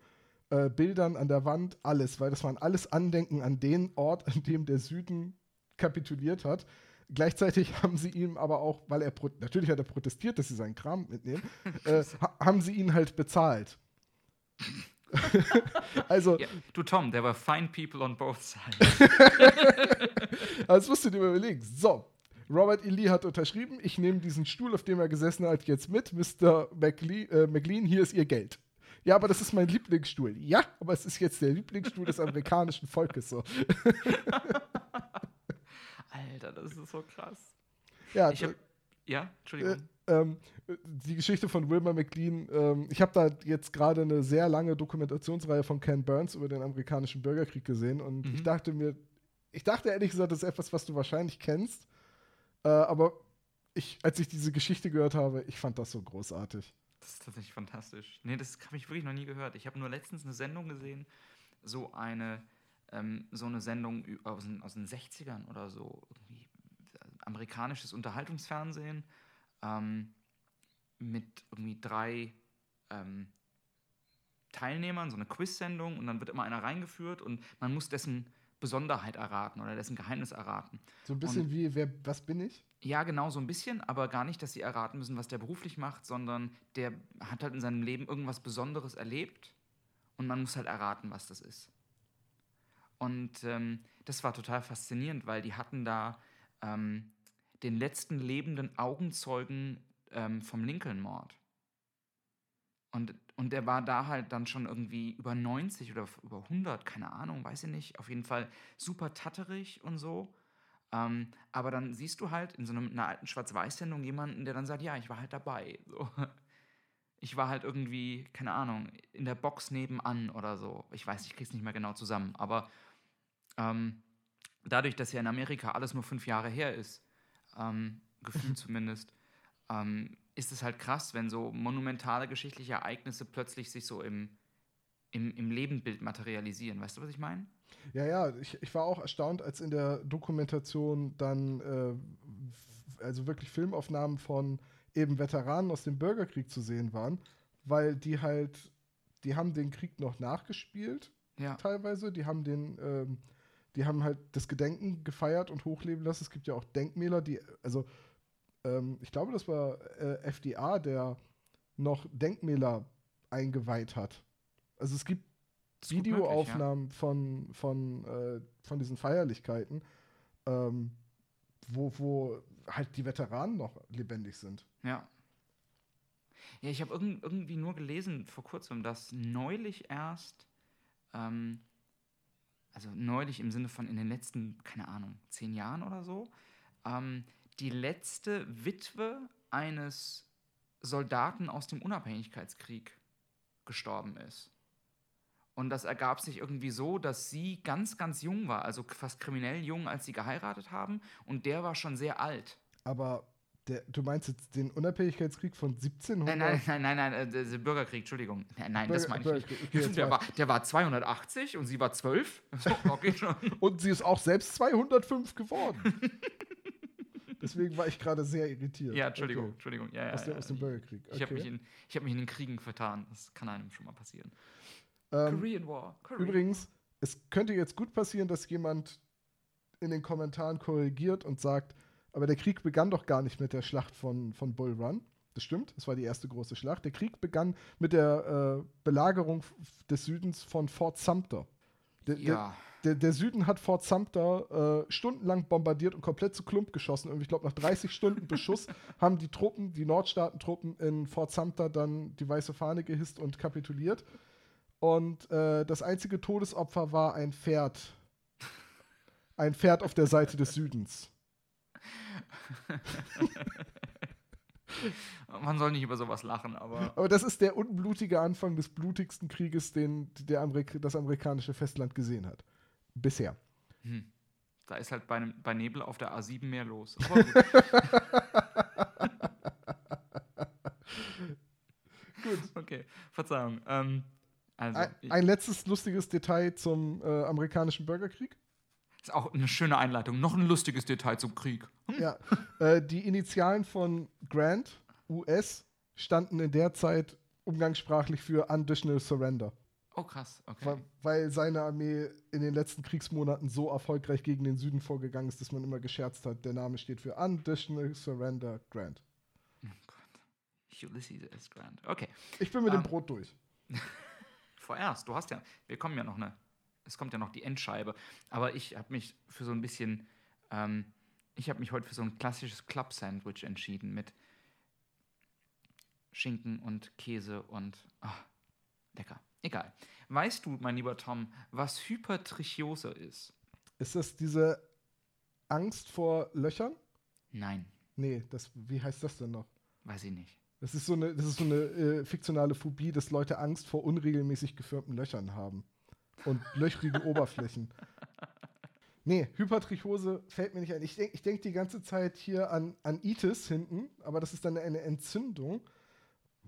äh, Bildern an der Wand, alles, weil das waren alles Andenken an den Ort, an dem der Süden kapituliert hat. Gleichzeitig haben sie ihm aber auch, weil er natürlich hat er protestiert, dass sie seinen Kram mitnehmen, äh, ha haben sie ihn halt bezahlt. also. Ja, du Tom, there were fine people on both sides. also musst du dir überlegen. So, Robert E. Lee hat unterschrieben, ich nehme diesen Stuhl, auf dem er gesessen hat, jetzt mit. Mr. McLean, äh, McLean, hier ist Ihr Geld. Ja, aber das ist mein Lieblingsstuhl. Ja, aber es ist jetzt der Lieblingsstuhl des amerikanischen Volkes. So. Alter, das ist so krass. Ja, ich hab, ja, Entschuldigung. Äh, ähm, die Geschichte von Wilmer McLean, ähm, ich habe da jetzt gerade eine sehr lange Dokumentationsreihe von Ken Burns über den amerikanischen Bürgerkrieg gesehen und mhm. ich dachte mir, ich dachte ehrlich gesagt, das ist etwas, was du wahrscheinlich kennst, äh, aber ich, als ich diese Geschichte gehört habe, ich fand das so großartig. Das ist tatsächlich fantastisch. Nee, das habe ich wirklich noch nie gehört. Ich habe nur letztens eine Sendung gesehen, so eine, ähm, so eine Sendung aus den, aus den 60ern oder so, irgendwie äh, amerikanisches Unterhaltungsfernsehen ähm, mit irgendwie drei ähm, Teilnehmern, so eine Quiz-Sendung und dann wird immer einer reingeführt und man muss dessen Besonderheit erraten oder dessen Geheimnis erraten. So ein bisschen und, wie, wer, was bin ich? Ja, genau, so ein bisschen, aber gar nicht, dass sie erraten müssen, was der beruflich macht, sondern der hat halt in seinem Leben irgendwas Besonderes erlebt und man muss halt erraten, was das ist. Und ähm, das war total faszinierend, weil die hatten da ähm, den letzten lebenden Augenzeugen ähm, vom Lincoln-Mord. Und, und der war da halt dann schon irgendwie über 90 oder über 100, keine Ahnung, weiß ich nicht. Auf jeden Fall super tatterig und so. Ähm, aber dann siehst du halt in so einem, einer alten Schwarz-Weiß-Sendung jemanden, der dann sagt, ja, ich war halt dabei. So. Ich war halt irgendwie, keine Ahnung, in der Box nebenan oder so. Ich weiß, ich krieg's nicht mehr genau zusammen. Aber ähm, dadurch, dass ja in Amerika alles nur fünf Jahre her ist, ähm, gefühlt zumindest, ähm, ist es halt krass, wenn so monumentale geschichtliche Ereignisse plötzlich sich so im, im, im Lebenbild materialisieren. Weißt du, was ich meine? Ja, ja, ich, ich war auch erstaunt, als in der Dokumentation dann äh, also wirklich Filmaufnahmen von eben Veteranen aus dem Bürgerkrieg zu sehen waren, weil die halt, die haben den Krieg noch nachgespielt, ja. teilweise, die haben den, ähm, die haben halt das Gedenken gefeiert und hochleben lassen. Es gibt ja auch Denkmäler, die, also ähm, ich glaube, das war äh, FDA, der noch Denkmäler eingeweiht hat. Also es gibt Videoaufnahmen ja. von, von, äh, von diesen Feierlichkeiten, ähm, wo, wo halt die Veteranen noch lebendig sind. Ja. Ja, ich habe irg irgendwie nur gelesen vor kurzem, dass neulich erst, ähm, also neulich im Sinne von in den letzten, keine Ahnung, zehn Jahren oder so, ähm, die letzte Witwe eines Soldaten aus dem Unabhängigkeitskrieg gestorben ist. Und das ergab sich irgendwie so, dass sie ganz, ganz jung war, also fast kriminell jung, als sie geheiratet haben. Und der war schon sehr alt. Aber der, du meinst jetzt den Unabhängigkeitskrieg von 1700? Nein, nein, nein, nein, nein, äh, Bürgerkrieg, Entschuldigung. Nein, nein Bürger, das meine ich nicht. Okay, der, war, der war 280 und sie war 12. Okay, schon. und sie ist auch selbst 205 geworden. Deswegen war ich gerade sehr irritiert. Ja, Entschuldigung, okay. Entschuldigung. Ja, ja, aus, der, aus dem Bürgerkrieg. Okay. Ich habe mich, hab mich in den Kriegen vertan. Das kann einem schon mal passieren. Ähm, Korean War. Korean übrigens, es könnte jetzt gut passieren, dass jemand in den Kommentaren korrigiert und sagt, aber der Krieg begann doch gar nicht mit der Schlacht von, von Bull Run. Das stimmt, das war die erste große Schlacht. Der Krieg begann mit der äh, Belagerung des Südens von Fort Sumter. Der, ja. der, der, Süden hat Fort Sumter äh, stundenlang bombardiert und komplett zu Klump geschossen. Und ich glaube, nach 30 Stunden Beschuss haben die Truppen, die Nordstaatentruppen in Fort Sumter dann die weiße Fahne gehisst und kapituliert. Und äh, das einzige Todesopfer war ein Pferd. Ein Pferd auf der Seite des Südens. Man soll nicht über sowas lachen, aber. Aber das ist der unblutige Anfang des blutigsten Krieges, den der Amerik das amerikanische Festland gesehen hat. Bisher. Hm. Da ist halt bei, nem- bei Nebel auf der A7 mehr los. Aber gut. Gut. okay, Verzeihung. Ähm, also, Ein, ein letztes lustiges Detail zum äh, amerikanischen Bürgerkrieg. ist auch eine schöne Einleitung. Noch ein lustiges Detail zum Krieg. Hm? Ja, äh, die Initialen von Grant, US, standen in der Zeit umgangssprachlich für Unconditional Surrender, Oh, krass. Okay. weil, weil seine Armee in den letzten Kriegsmonaten so erfolgreich gegen den Süden vorgegangen ist, dass man immer gescherzt hat, der Name steht für Unconditional Surrender Grant. Oh Gott. Ulysses S. Grant. Okay. Ich bin mit Ähm. dem Brot durch. Vorerst, du hast ja, wir kommen ja noch eine, es kommt ja noch die Endscheibe. Aber ich habe mich für so ein bisschen, ähm, ich habe mich heute für so ein klassisches Club-Sandwich entschieden mit Schinken und Käse und ah, lecker. Egal. Weißt du, mein lieber Tom, was Hypertrichiose ist? Ist das diese Angst vor Löchern? Nein, Nee, das, wie heißt das denn noch? weiß ich nicht. Das ist so eine, das ist so eine äh, fiktionale Phobie, dass Leute Angst vor unregelmäßig gefirmten Löchern haben. Und löchrigen Oberflächen. Nee, Hypertrichose fällt mir nicht ein. Ich denke ich denk die ganze Zeit hier an, an Itis hinten, aber das ist dann eine Entzündung.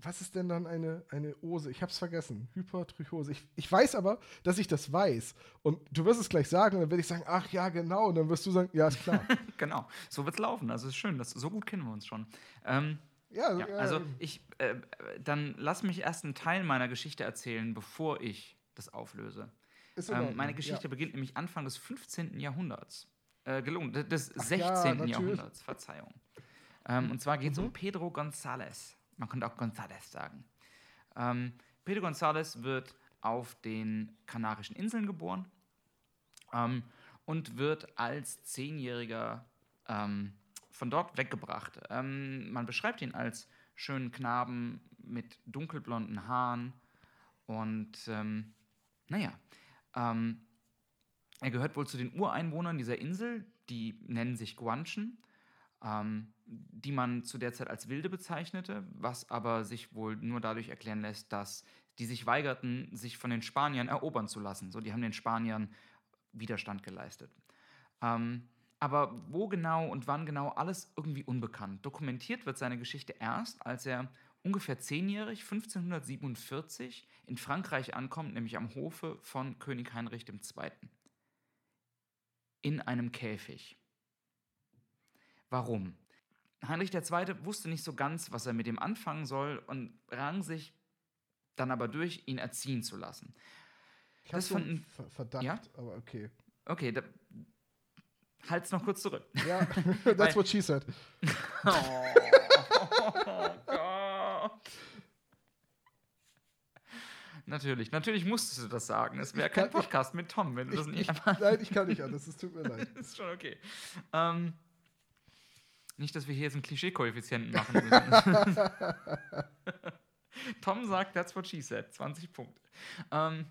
Was ist denn dann eine, eine Ose? Ich hab's vergessen. Hypertrichose. Ich, ich weiß aber, dass ich das weiß. Und du wirst es gleich sagen, und dann werde ich sagen, ach ja, genau. Und dann wirst du sagen, ja, ist klar. Genau, so wird's laufen. Also ist schön, das, so gut kennen wir uns schon. Ähm, ja, Ja, also ich, äh, dann lass mich erst einen Teil meiner Geschichte erzählen, bevor ich das auflöse. ist Ähm, meine Geschichte ja. beginnt nämlich Anfang des 15. Jahrhunderts. Äh, gelungen, des Ach 16. ja, natürlich. Jahrhunderts, Verzeihung. Ähm, und zwar geht es Mhm. um Pedro González. Man könnte auch González sagen. Ähm, Pedro González wird auf den Kanarischen Inseln geboren ähm, und wird als Zehnjähriger ähm, von dort weggebracht. Ähm, man beschreibt ihn als schönen Knaben mit dunkelblonden Haaren und ähm, naja, ähm, er gehört wohl zu den Ureinwohnern dieser Insel, die nennen sich Guanchen, ähm, die man zu der Zeit als Wilde bezeichnete, was aber sich wohl nur dadurch erklären lässt, dass die sich weigerten, sich von den Spaniern erobern zu lassen. So, die haben den Spaniern Widerstand geleistet. Ähm, aber wo genau und wann genau, alles irgendwie unbekannt. Dokumentiert wird seine Geschichte erst, als er ungefähr zehnjährig, 1547, in Frankreich ankommt, nämlich am Hofe von König Heinrich II. In einem Käfig. Warum? Heinrich II. wusste nicht so ganz, was er mit ihm anfangen soll und rang sich dann aber durch, ihn erziehen zu lassen. Ich das so fanden- Ver Verdacht, Ja? aber okay. Okay, da, halt's noch kurz zurück. Ja, that's what she said. Oh, Gott. Natürlich, natürlich musstest du das sagen. Es wäre kein Podcast mit Tom, wenn du das Ich, nicht ich, nein, ich kann nicht anders, es tut mir leid. ist schon okay. Ähm, nicht, dass wir hier jetzt einen Klischee-Koeffizienten machen müssen. Tom sagt, that's what she said. 20 Punkte. Ähm,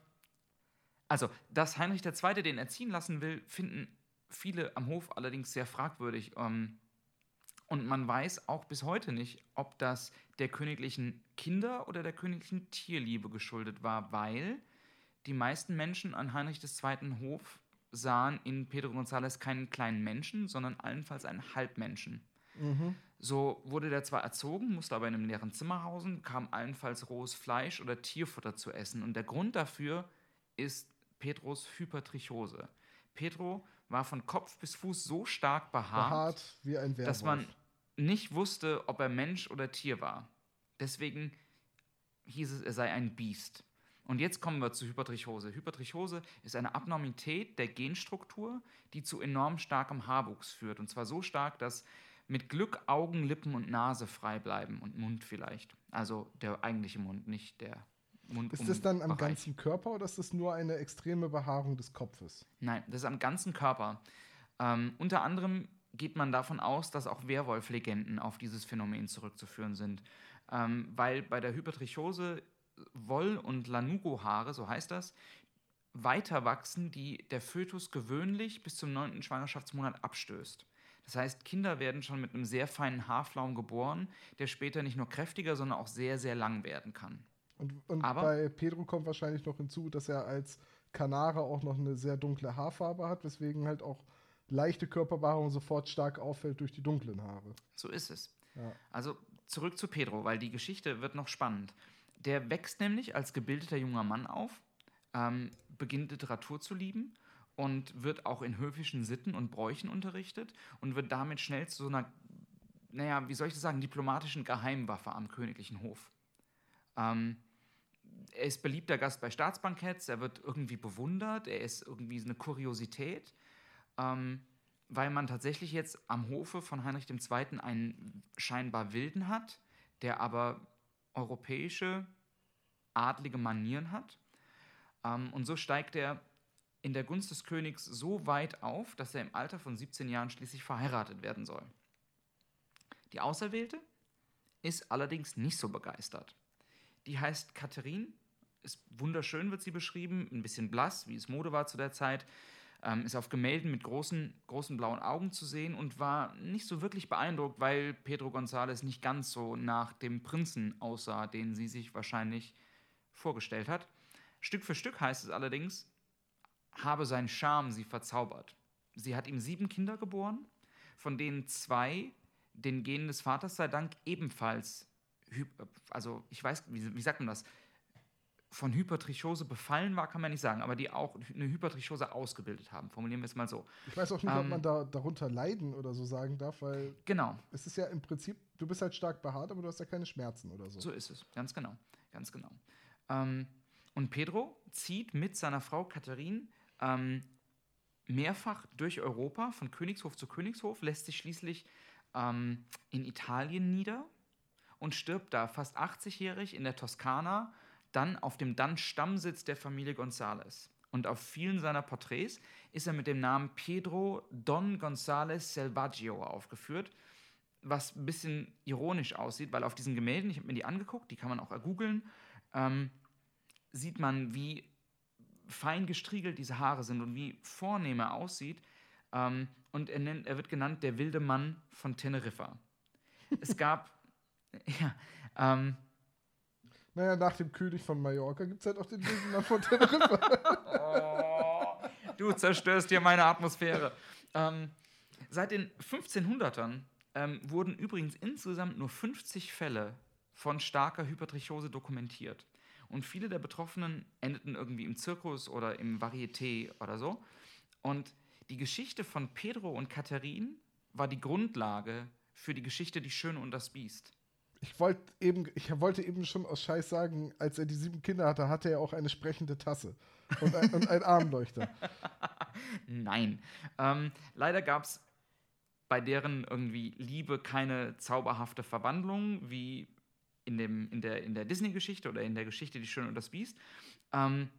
also, dass Heinrich II. den erziehen lassen will, finden viele am Hof allerdings sehr fragwürdig. Ähm, und man weiß auch bis heute nicht, ob das der königlichen Kinder- oder der königlichen Tierliebe geschuldet war, weil die meisten Menschen an Heinrich II. Hof sahen in Pedro González keinen kleinen Menschen, sondern allenfalls einen Halbmenschen. Mhm. So wurde der zwar erzogen, musste aber in einem leeren Zimmer hausen, kam allenfalls rohes Fleisch oder Tierfutter zu essen. Und der Grund dafür ist Pedros Hypertrichose. Pedro war von Kopf bis Fuß so stark behaart, Behaart dass man nicht wusste, ob er Mensch oder Tier war. Deswegen hieß es, er sei ein Biest. Und jetzt kommen wir zu Hypertrichose. Hypertrichose ist eine Abnormität der Genstruktur, die zu enorm starkem Haarwuchs führt. Und zwar so stark, dass mit Glück Augen, Lippen und Nase frei bleiben und Mund vielleicht. Also der eigentliche Mund, nicht der Mund. ist das dann am Bereich. ganzen Körper oder ist das nur eine extreme Behaarung des Kopfes? Nein, das ist am ganzen Körper. Ähm, unter anderem geht man davon aus, dass auch Werwolf-Legenden auf dieses Phänomen zurückzuführen sind. Ähm, weil bei der Hypertrichose Woll- und Lanugo-Haare, so heißt das, weiter wachsen, die der Fötus gewöhnlich bis zum neunten Schwangerschaftsmonat abstößt. Das heißt, Kinder werden schon mit einem sehr feinen Haarflaum geboren, der später nicht nur kräftiger, sondern auch sehr, sehr lang werden kann. Und, und Aber- bei Pedro kommt wahrscheinlich noch hinzu, dass er als Kanare auch noch eine sehr dunkle Haarfarbe hat, weswegen halt auch leichte Körperbehaarung sofort stark auffällt durch die dunklen Haare. So ist es. Ja. Also zurück zu Pedro, weil die Geschichte wird noch spannend. Der wächst nämlich als gebildeter junger Mann auf, ähm, beginnt Literatur zu lieben und wird auch in höfischen Sitten und Bräuchen unterrichtet und wird damit schnell zu so einer, naja, wie soll ich das sagen, diplomatischen Geheimwaffe am königlichen Hof. Ähm, er ist beliebter Gast bei Staatsbanketts, er wird irgendwie bewundert, er ist irgendwie eine Kuriosität, ähm, weil man tatsächlich jetzt am Hofe von Heinrich II. einen scheinbar Wilden hat, der aber europäische adlige Manieren hat. Ähm, und so steigt er in der Gunst des Königs so weit auf, dass er im Alter von 17 Jahren schließlich verheiratet werden soll. Die Auserwählte ist allerdings nicht so begeistert. Die heißt Katharine, ist wunderschön, wird sie beschrieben, ein bisschen blass, wie es Mode war zu der Zeit, ähm, ist auf Gemälden mit großen, großen blauen Augen zu sehen und war nicht so wirklich beeindruckt, weil Pedro González nicht ganz so nach dem Prinzen aussah, den sie sich wahrscheinlich vorgestellt hat. Stück für Stück heißt es allerdings, habe sein Charme sie verzaubert. Sie hat ihm sieben Kinder geboren, von denen zwei den Genen des Vaters sei Dank ebenfalls, also ich weiß, wie, wie sagt man das, von Hypertrichose befallen war, kann man nicht sagen, aber die auch eine Hypertrichose ausgebildet haben. Formulieren wir es mal so. Ich weiß auch nicht, Ähm, ob man da darunter leiden oder so sagen darf, weil Genau, es ist ja im Prinzip, du bist halt stark behaart, aber du hast ja keine Schmerzen oder so. so ist es. Ganz genau. Ganz genau. Ähm, und Pedro zieht mit seiner Frau Katharine ähm, mehrfach durch Europa, von Königshof zu Königshof, lässt sich schließlich ähm, in Italien nieder und stirbt da fast 80-jährig in der Toskana, dann auf dem dann Stammsitz der Familie González. Und auf vielen seiner Porträts ist er mit dem Namen Pedro Don González Selvaggio aufgeführt, was ein bisschen ironisch aussieht, weil auf diesen Gemälden, ich habe mir die angeguckt, die kann man auch ergoogeln, ähm, sieht man, wie fein gestriegelt diese Haare sind und wie vornehm er aussieht. Ähm, und er, nennt, er wird genannt der wilde Mann von Teneriffa. Es gab, ja, ähm, Naja, nach dem König von Mallorca gibt es halt auch den wilden Mann von Teneriffa. du zerstörst hier meine Atmosphäre. Ähm, seit den 1500ern ähm, wurden übrigens insgesamt nur 50 Fälle von starker Hypertrichose dokumentiert. Und viele der Betroffenen endeten irgendwie im Zirkus oder im Varieté oder so. Und die Geschichte von Pedro und Katharine war die Grundlage für die Geschichte Die Schöne und das Biest. Ich wollte eben, ich wollte eben schon aus Scheiß sagen, als er die sieben Kinder hatte, hatte er auch eine sprechende Tasse und ein, und ein Armleuchter. Nein. Ähm, leider gab es bei deren irgendwie Liebe keine zauberhafte Verwandlung, wie in, dem, in der, in der Disney-Geschichte oder in der Geschichte Die Schöne und das Biest. Ähm,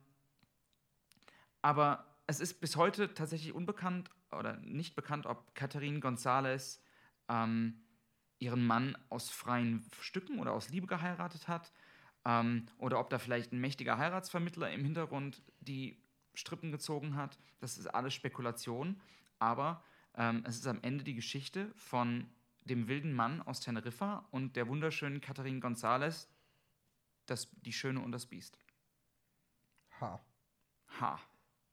aber es ist bis heute tatsächlich unbekannt oder nicht bekannt, ob Catherine González ähm, ihren Mann aus freien Stücken oder aus Liebe geheiratet hat ähm, oder ob da vielleicht ein mächtiger Heiratsvermittler im Hintergrund die Strippen gezogen hat. Das ist alles Spekulation, aber ähm, es ist am Ende die Geschichte von dem wilden Mann aus Teneriffa und der wunderschönen Catherine González, das, die Schöne und das Biest. Ha. Ha.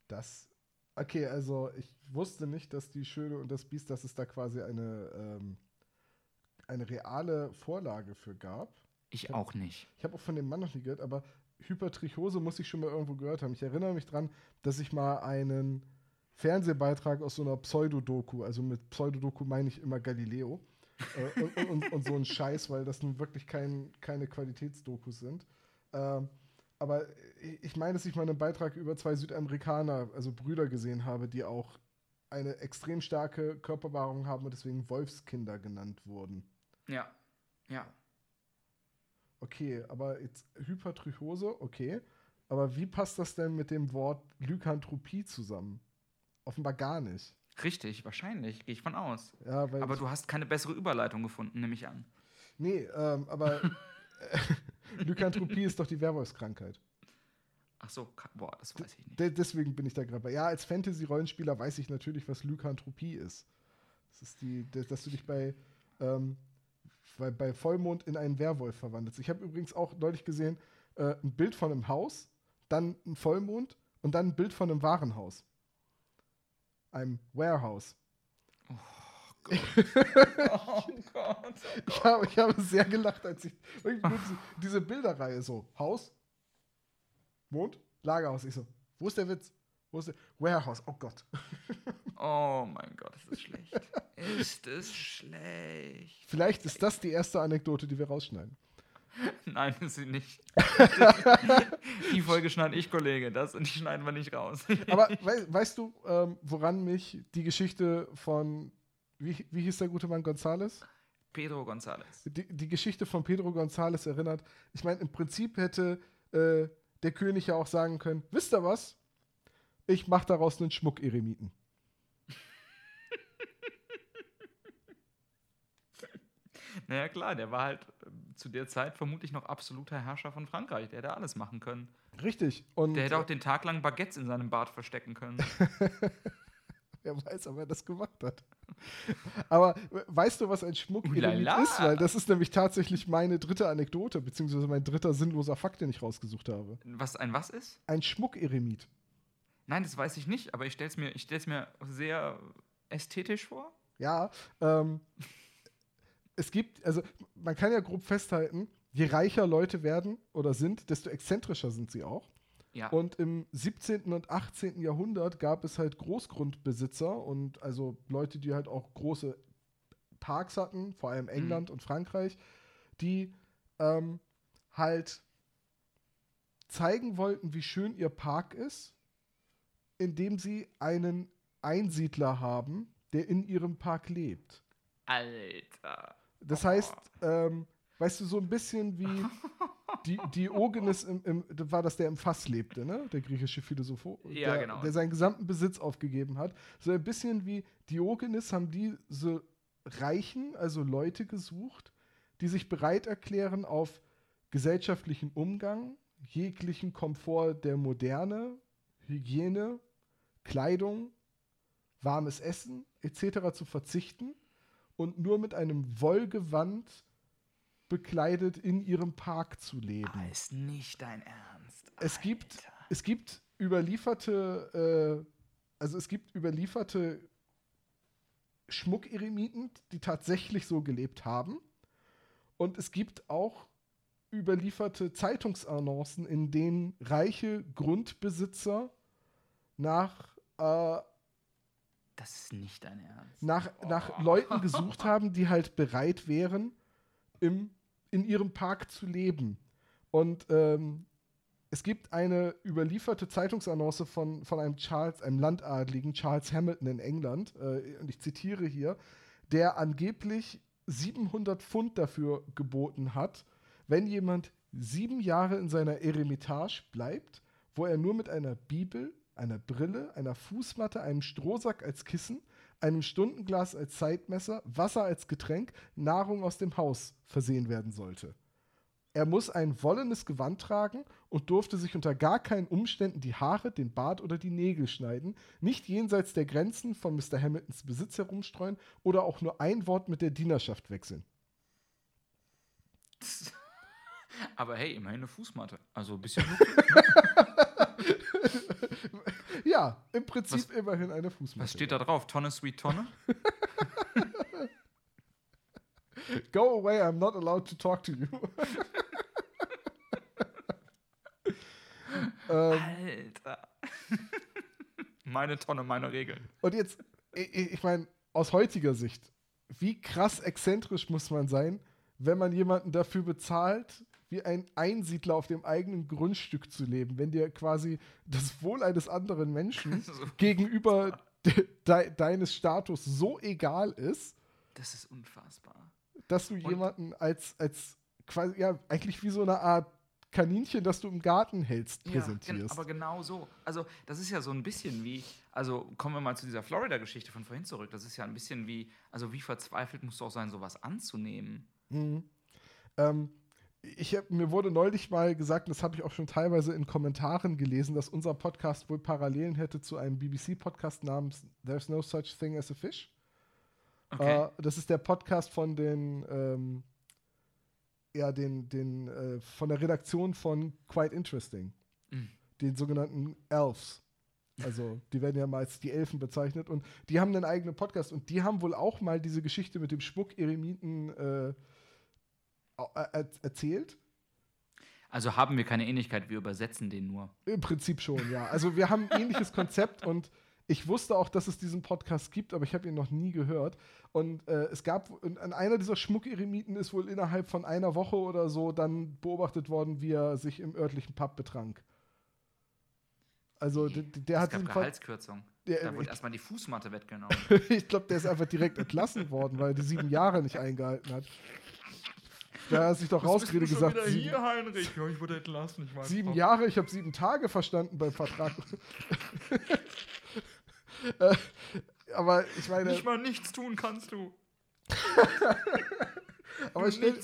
Das. Okay, also ich wusste nicht, dass die Schöne und das Biest, dass es da quasi eine, ähm, eine reale Vorlage für gab. Ich auch nicht. Ich habe auch von dem Mann noch nie gehört, aber Hypertrichose muss ich schon mal irgendwo gehört haben. Ich erinnere mich dran, dass ich mal einen Fernsehbeitrag aus so einer Pseudodoku, also mit Pseudodoku meine ich immer Galileo und, und, und, und so ein Scheiß, weil das nun wirklich kein, keine Qualitätsdokus sind. Ähm, aber ich meine, dass ich mal einen Beitrag über zwei Südamerikaner, also Brüder gesehen habe, die auch eine extrem starke Körperbehaarung haben und deswegen Wolfskinder genannt wurden. Ja. Ja. Okay, aber jetzt Hypertrichose, okay. Aber wie passt das denn mit dem Wort Lykanthropie zusammen? Offenbar gar nicht. Richtig, wahrscheinlich, gehe ich von aus. Ja, Aber du hast keine bessere Überleitung gefunden, nehme ich an. Nee, ähm, aber Lykanthropie ist doch die Werwolfskrankheit. Ach so, boah, das weiß ich nicht. De deswegen bin ich da gerade bei. Ja, als Fantasy-Rollenspieler weiß ich natürlich, was Lykanthropie ist. Das ist die, dass du dich bei, ähm, bei, bei Vollmond in einen Werwolf verwandelst. Ich habe übrigens auch neulich gesehen, äh, ein Bild von einem Haus, dann ein Vollmond und dann ein Bild von einem Warenhaus. Einem Warehouse. Oh Gott, oh Ich Gott. habe, ich habe sehr gelacht, als ich diese, diese Bilderreihe so: Haus, Mond, Lagerhaus. Ich so: Wo ist der Witz? Wo ist der Warehouse? Oh Gott. Oh mein Gott, ist es schlecht. Ist es schlecht. Vielleicht ist das die erste Anekdote, die wir rausschneiden. Nein, ist sie nicht. Die Folge schneide ich, Kollege. Das die schneiden wir nicht raus. Aber wei weißt du, ähm, woran mich die Geschichte von, wie, wie hieß der gute Mann Gonzales? Pedro González. Die, die Geschichte von Pedro González erinnert. Ich meine, im Prinzip hätte äh, der König ja auch sagen können: Wisst ihr was? Ich mache daraus einen Schmuck-Eremiten. Naja, klar, der war halt zu der Zeit vermutlich noch absoluter Herrscher von Frankreich. Der hätte alles machen können. Richtig. Und Der hätte auch den Tag lang Baguettes in seinem Bart verstecken können. Wer weiß, ob er das gemacht hat. Aber we- weißt du, was ein Schmuck-Eremit Ulala. ist? Weil das ist nämlich tatsächlich meine dritte Anekdote, beziehungsweise mein dritter sinnloser Fakt, den ich rausgesucht habe. Was ein was ist? Ein Schmuck-Eremit. Nein, das weiß ich nicht, aber ich stelle es mir, ich stell's mir sehr ästhetisch vor. Ja, ähm, es gibt, also man kann ja grob festhalten, je reicher Leute werden oder sind, desto exzentrischer sind sie auch. Ja. Und im 17. und 18. Jahrhundert gab es halt Großgrundbesitzer und also Leute, die halt auch große Parks hatten, vor allem England und Frankreich, die ähm, halt zeigen wollten, wie schön ihr Park ist, indem sie einen Einsiedler haben, der in ihrem Park lebt. Alter. Das heißt, ähm, weißt du, so ein bisschen wie die, Diogenes, im, im, war das, der im Fass lebte, ne? Der griechische Philosoph, Ja, der, genau. der seinen gesamten Besitz aufgegeben hat. So ein bisschen wie Diogenes haben die so Reichen, also Leute gesucht, die sich bereit erklären, auf gesellschaftlichen Umgang, jeglichen Komfort der Moderne, Hygiene, Kleidung, warmes Essen etc. zu verzichten und nur mit einem Wollgewand bekleidet in ihrem Park zu leben. Ah, ist nicht dein Ernst. Es gibt, Alter. es gibt überlieferte, äh, also es gibt überlieferte Schmuckeremiten, die tatsächlich so gelebt haben. Und es gibt auch überlieferte Zeitungsannoncen, in denen reiche Grundbesitzer nach, äh, Das ist nicht dein Ernst. nach, nach Leuten gesucht haben, die halt bereit wären, im, in ihrem Park zu leben. Und ähm, es gibt eine überlieferte Zeitungsannonce von, von einem Charles, einem Landadligen, Charles Hamilton in England, äh, und ich zitiere hier, der angeblich 700 Pfund dafür geboten hat, wenn jemand sieben Jahre in seiner Eremitage bleibt, wo er nur mit einer Bibel, einer Brille, einer Fußmatte, einem Strohsack als Kissen, einem Stundenglas als Zeitmesser, Wasser als Getränk, Nahrung aus dem Haus versehen werden sollte. Er muss ein wollenes Gewand tragen und durfte sich unter gar keinen Umständen die Haare, den Bart oder die Nägel schneiden, nicht jenseits der Grenzen von Mr. Hamiltons Besitz herumstreuen oder auch nur ein Wort mit der Dienerschaft wechseln. Aber hey, immerhin eine Fußmatte. Also ein bisschen. Ja, im Prinzip immerhin eine Fußmatte. Was steht da drauf? Tonne, Sweet Tonne? Go away, I'm not allowed to talk to you. ähm, Alter. meine Tonne, meine Regeln. und jetzt, ich, ich meine, aus heutiger Sicht, wie krass exzentrisch muss man sein, wenn man jemanden dafür bezahlt, wie ein Einsiedler auf dem eigenen Grundstück zu leben, wenn dir quasi das Wohl eines anderen Menschen gegenüber de, de, deines Status so egal ist, Das ist unfassbar. dass du jemanden als, als quasi, ja, eigentlich wie so eine Art Kaninchen, das du im Garten hältst, Ja, präsentierst. aber genau so. Also, das ist ja so ein bisschen wie, also kommen wir mal zu dieser Florida-Geschichte von vorhin zurück. Das ist ja ein bisschen wie, also wie verzweifelt musst du auch sein, sowas anzunehmen? Mhm. Ähm, ich hab, mir wurde neulich mal gesagt, und das habe ich auch schon teilweise in Kommentaren gelesen, dass unser Podcast wohl Parallelen hätte zu einem BBC-Podcast namens There's No Such Thing as a Fish. Okay. Äh, das ist der Podcast von den, ähm, ja, den, den, äh, von der Redaktion von Quite Interesting. Mhm. Den sogenannten Elves. Also, die werden ja meist die Elfen bezeichnet und die haben einen eigenen Podcast und die haben wohl auch mal diese Geschichte mit dem Schmuck-Eremiten äh, er erzählt. Also haben wir keine Ähnlichkeit, wir übersetzen den nur. Im Prinzip schon, ja. Also wir haben ein ähnliches Konzept und ich wusste auch, dass es diesen Podcast gibt, aber ich habe ihn noch nie gehört. Und äh, es gab, an einer dieser Schmuck-Eremiten ist wohl innerhalb von einer Woche oder so dann beobachtet worden, wie er sich im örtlichen Pub betrank. Also der, der hat gab Gehaltskürzung. Der, da wurde erstmal die Fußmatte weggenommen. ich glaube, der ist einfach direkt entlassen worden, weil er die sieben Jahre nicht eingehalten hat. Da hat sich doch rausgeredet gesagt. Wieder sieben, hier, Heinrich. Ja, ich wurde entlassen. Ich sieben Frau. Jahre, ich habe sieben Tage verstanden beim Vertrag. äh, aber ich meine. Nicht mal nichts tun kannst du. aber, stell,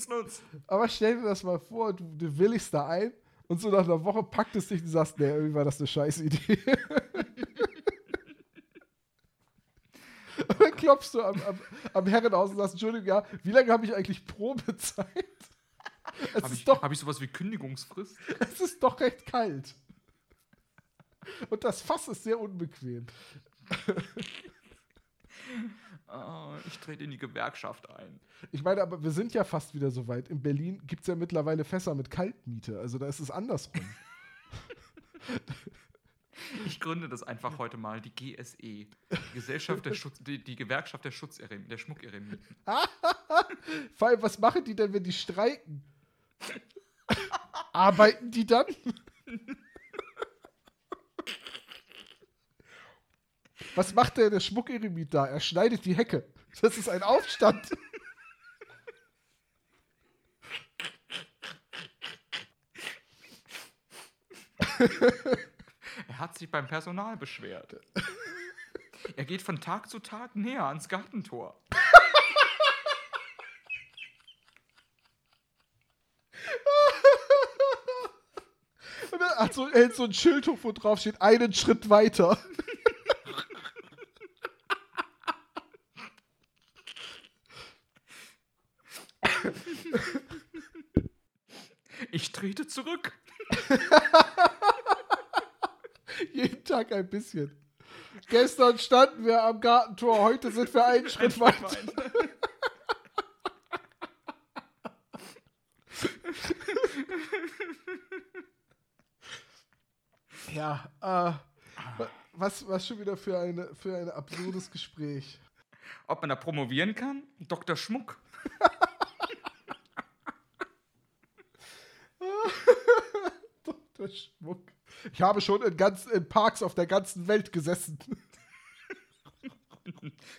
aber stell dir das mal vor, du, du willigst da ein und so nach einer Woche packt es dich und sagst, nee, irgendwie war das eine scheiß Idee. und dann klopfst du am, am, am Herrenhaus und sagst, Entschuldigung, ja, wie lange habe ich eigentlich Probezeit? Habe ich, hab ich sowas wie Kündigungsfrist? Es ist doch recht kalt. Und das Fass ist sehr unbequem. Oh, ich trete in die Gewerkschaft ein. Ich meine, aber wir sind ja fast wieder so weit. In Berlin gibt es ja mittlerweile Fässer mit Kaltmiete. Also da ist es andersrum. Ich gründe das einfach heute mal, die GSE. Die Gesellschaft der Schutz, die, die Gewerkschaft der Schutz der Schmuckeremiten. Vor allem, was machen die denn, wenn die streiken? Arbeiten die dann? Was macht der, der Schmuckeremit da? Er schneidet die Hecke. Das ist ein Aufstand. er hat sich beim Personal beschwert. Er geht von Tag zu Tag näher ans Gartentor. Und er hat so, er hält so ein Schild hoch, wo drauf steht, einen Schritt weiter. Ich trete zurück. Jeden Tag ein bisschen. Gestern standen wir am Gartentor, heute sind wir einen Schritt weiter. ja, äh, was, was schon wieder für, eine, für ein absurdes Gespräch. Ob man da promovieren kann? Dr. Schmuck. Dr. Schmuck. Ich habe schon in, ganz, in Parks auf der ganzen Welt gesessen.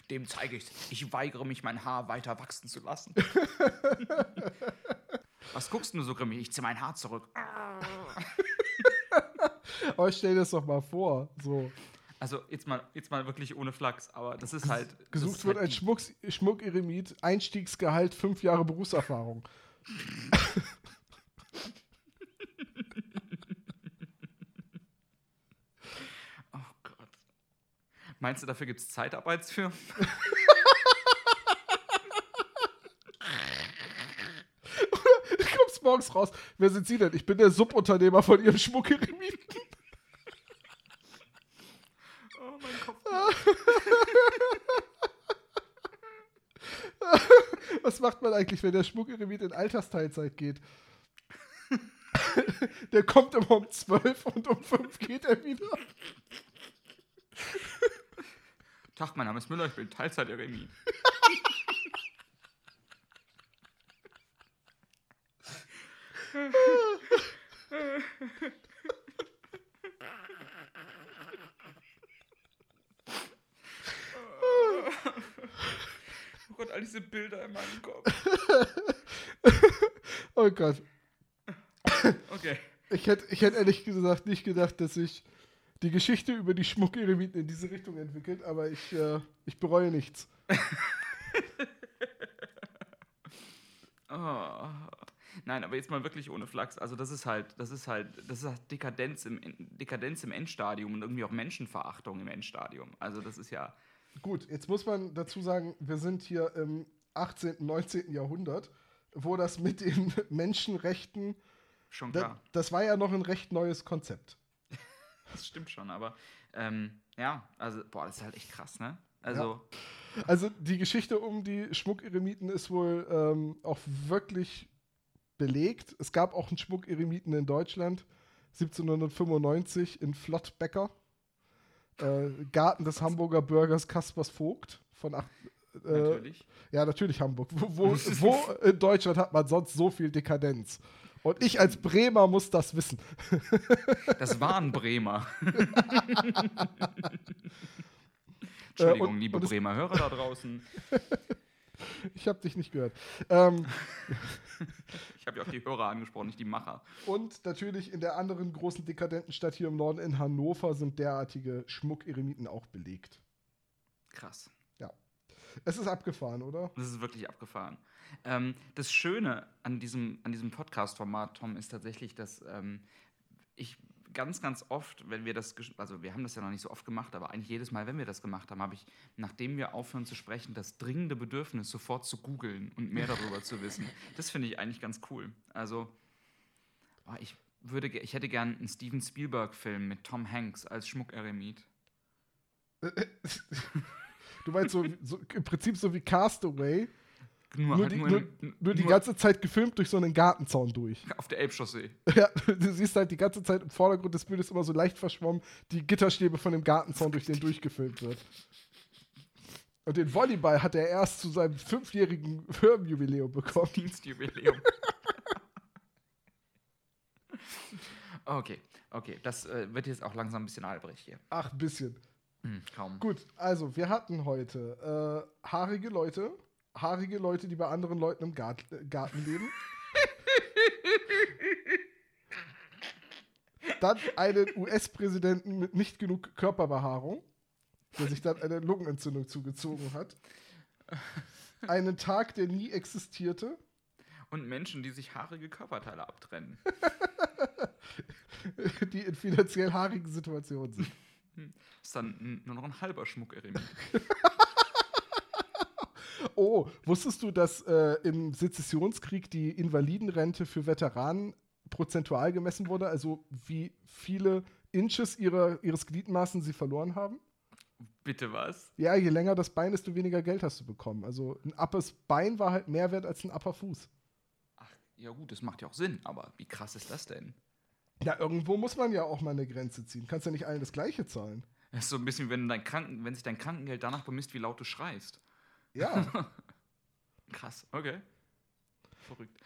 Dem zeige ich, ich weigere mich, mein Haar weiter wachsen zu lassen. Was guckst du so grimmig? Ich ziehe mein Haar zurück. aber stell dir das doch mal vor. So. Also jetzt mal, jetzt mal wirklich ohne Flachs, aber das ist halt. Gesucht ist wird halt ein Schmuck, Schmuck-Eremit, Einstiegsgehalt, fünf Jahre Berufserfahrung. Meinst du, dafür gibt es Zeitarbeitsfirmen? du kommst morgens raus. Wer sind Sie denn? Ich bin der Subunternehmer von Ihrem Schmuckeremiten. oh, mein Kopf. Was macht man eigentlich, wenn der Schmuckeremit in Altersteilzeit geht? der kommt immer um 12 und um 5 geht er wieder. Tag, mein Name ist Müller, ich bin Teilzeit-Eremit. oh Gott, all diese Bilder in meinem Kopf. oh Gott. Okay. Ich hätte ich hätt ehrlich gesagt nicht gedacht, dass sich die Geschichte über die Schmuckeremiten in diese Richtung entwickelt, aber ich, äh, ich bereue nichts. oh. Nein, aber jetzt mal wirklich ohne Flachs. Also das ist halt, das ist halt, das ist halt Dekadenz im, Dekadenz im Endstadium und irgendwie auch Menschenverachtung im Endstadium. Also das ist ja. Gut, jetzt muss man dazu sagen, wir sind hier im 18., 19. Jahrhundert, wo das mit den Menschenrechten Schon klar. Das, das war ja noch ein recht neues Konzept. Das stimmt schon, aber ähm, ja, also, boah, das ist halt echt krass, ne? Also, Also die Geschichte um die Schmuckeremiten ist wohl ähm, auch wirklich belegt. Es gab auch einen Schmuckeremiten in Deutschland, 1795 in Flottbecker. Äh, Garten des Hamburger Bürgers Kaspers Vogt von acht, äh, natürlich. Ja, natürlich Hamburg. Wo, wo, wo in Deutschland hat man sonst so viel Dekadenz? Und ich als Bremer muss das wissen. Das war ein Bremer. Äh, Entschuldigung, und- liebe und es- Bremer Hörer da draußen. Ich habe dich nicht gehört. Ähm, Ich habe ja auch die Hörer angesprochen, nicht die Macher. und natürlich in der anderen großen dekadenten Stadt hier im Norden in Hannover sind derartige Schmuckeremiten auch belegt. Krass. Es ist abgefahren, oder? Das ist wirklich abgefahren. Ähm, das Schöne an diesem, an diesem Podcast-Format, Tom, ist tatsächlich, dass ähm, ich ganz, ganz oft, wenn wir das, also wir haben das ja noch nicht so oft gemacht, aber eigentlich jedes Mal, wenn wir das gemacht haben, habe ich, nachdem wir aufhören zu sprechen, das dringende Bedürfnis, sofort zu googeln und mehr darüber zu wissen. Das finde ich eigentlich ganz cool. Also, oh, ich, würde, ich hätte gern einen Steven Spielberg-Film mit Tom Hanks als Schmuckeremit. Du meinst so, so im Prinzip so wie Castaway, Nur, nur, halt die, nur, nur, nur die nur ganze Zeit gefilmt durch so einen Gartenzaun durch. auf der Elbchaussee. Ja, du siehst halt die ganze Zeit im Vordergrund des Bildes immer so leicht verschwommen die Gitterstäbe von dem Gartenzaun, durch den durchgefilmt wird. Und den Volleyball hat er erst zu seinem fünfjährigen Firmenjubiläum bekommen. Dienstjubiläum. okay, okay. Das äh, wird jetzt auch langsam ein bisschen albrecht hier. Ach, ein bisschen. Hm, kaum. Gut, also wir hatten heute äh, haarige Leute, haarige Leute, die bei anderen Leuten im Gart äh, Garten leben. dann einen US-Präsidenten mit nicht genug Körperbehaarung, der sich dann eine Lungenentzündung zugezogen hat. Einen Tag, der nie existierte. Und Menschen, die sich haarige Körperteile abtrennen. die in finanziell haarigen Situationen sind. ist dann nur noch ein halber Schmuckeremit. Oh, wusstest du, dass äh, im Sezessionskrieg die Invalidenrente für Veteranen prozentual gemessen wurde? Also wie viele Inches ihrer, ihres Gliedmaßen sie verloren haben? Bitte was? Ja, je länger das Bein, desto weniger Geld hast du bekommen. Also ein appes Bein war halt mehr wert als ein upper Fuß. Ach, ja gut, das macht ja auch Sinn, aber wie krass ist das denn? Ja, irgendwo muss man ja auch mal eine Grenze ziehen. Kannst ja nicht allen das Gleiche zahlen. Das ist so ein bisschen, wenn, dein Kranken, wenn sich dein Krankengeld danach bemisst, wie laut du schreist. Ja, Krass, okay. Verrückt.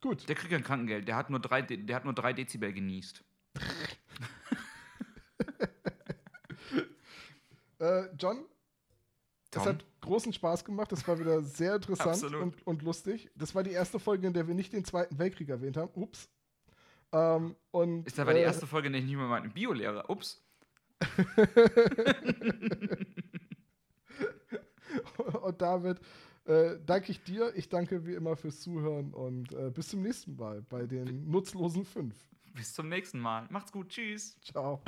gut. Der kriegt kein Krankengeld, der hat nur drei, De- der hat nur drei Dezibel genießt. Äh, John, es Tom? hat großen Spaß gemacht. Das war wieder sehr interessant und, und lustig. Das war die erste Folge, in der wir nicht den Zweiten Weltkrieg erwähnt haben. Ups. Ähm, und, Ist aber die äh, erste Folge, in der ich nicht mehr meinen Biolehrer. Ups. und damit äh, danke ich dir. Ich danke wie immer fürs Zuhören und äh, bis zum nächsten Mal bei den nutzlosen fünf. Bis zum nächsten Mal. Macht's gut. Tschüss. Ciao.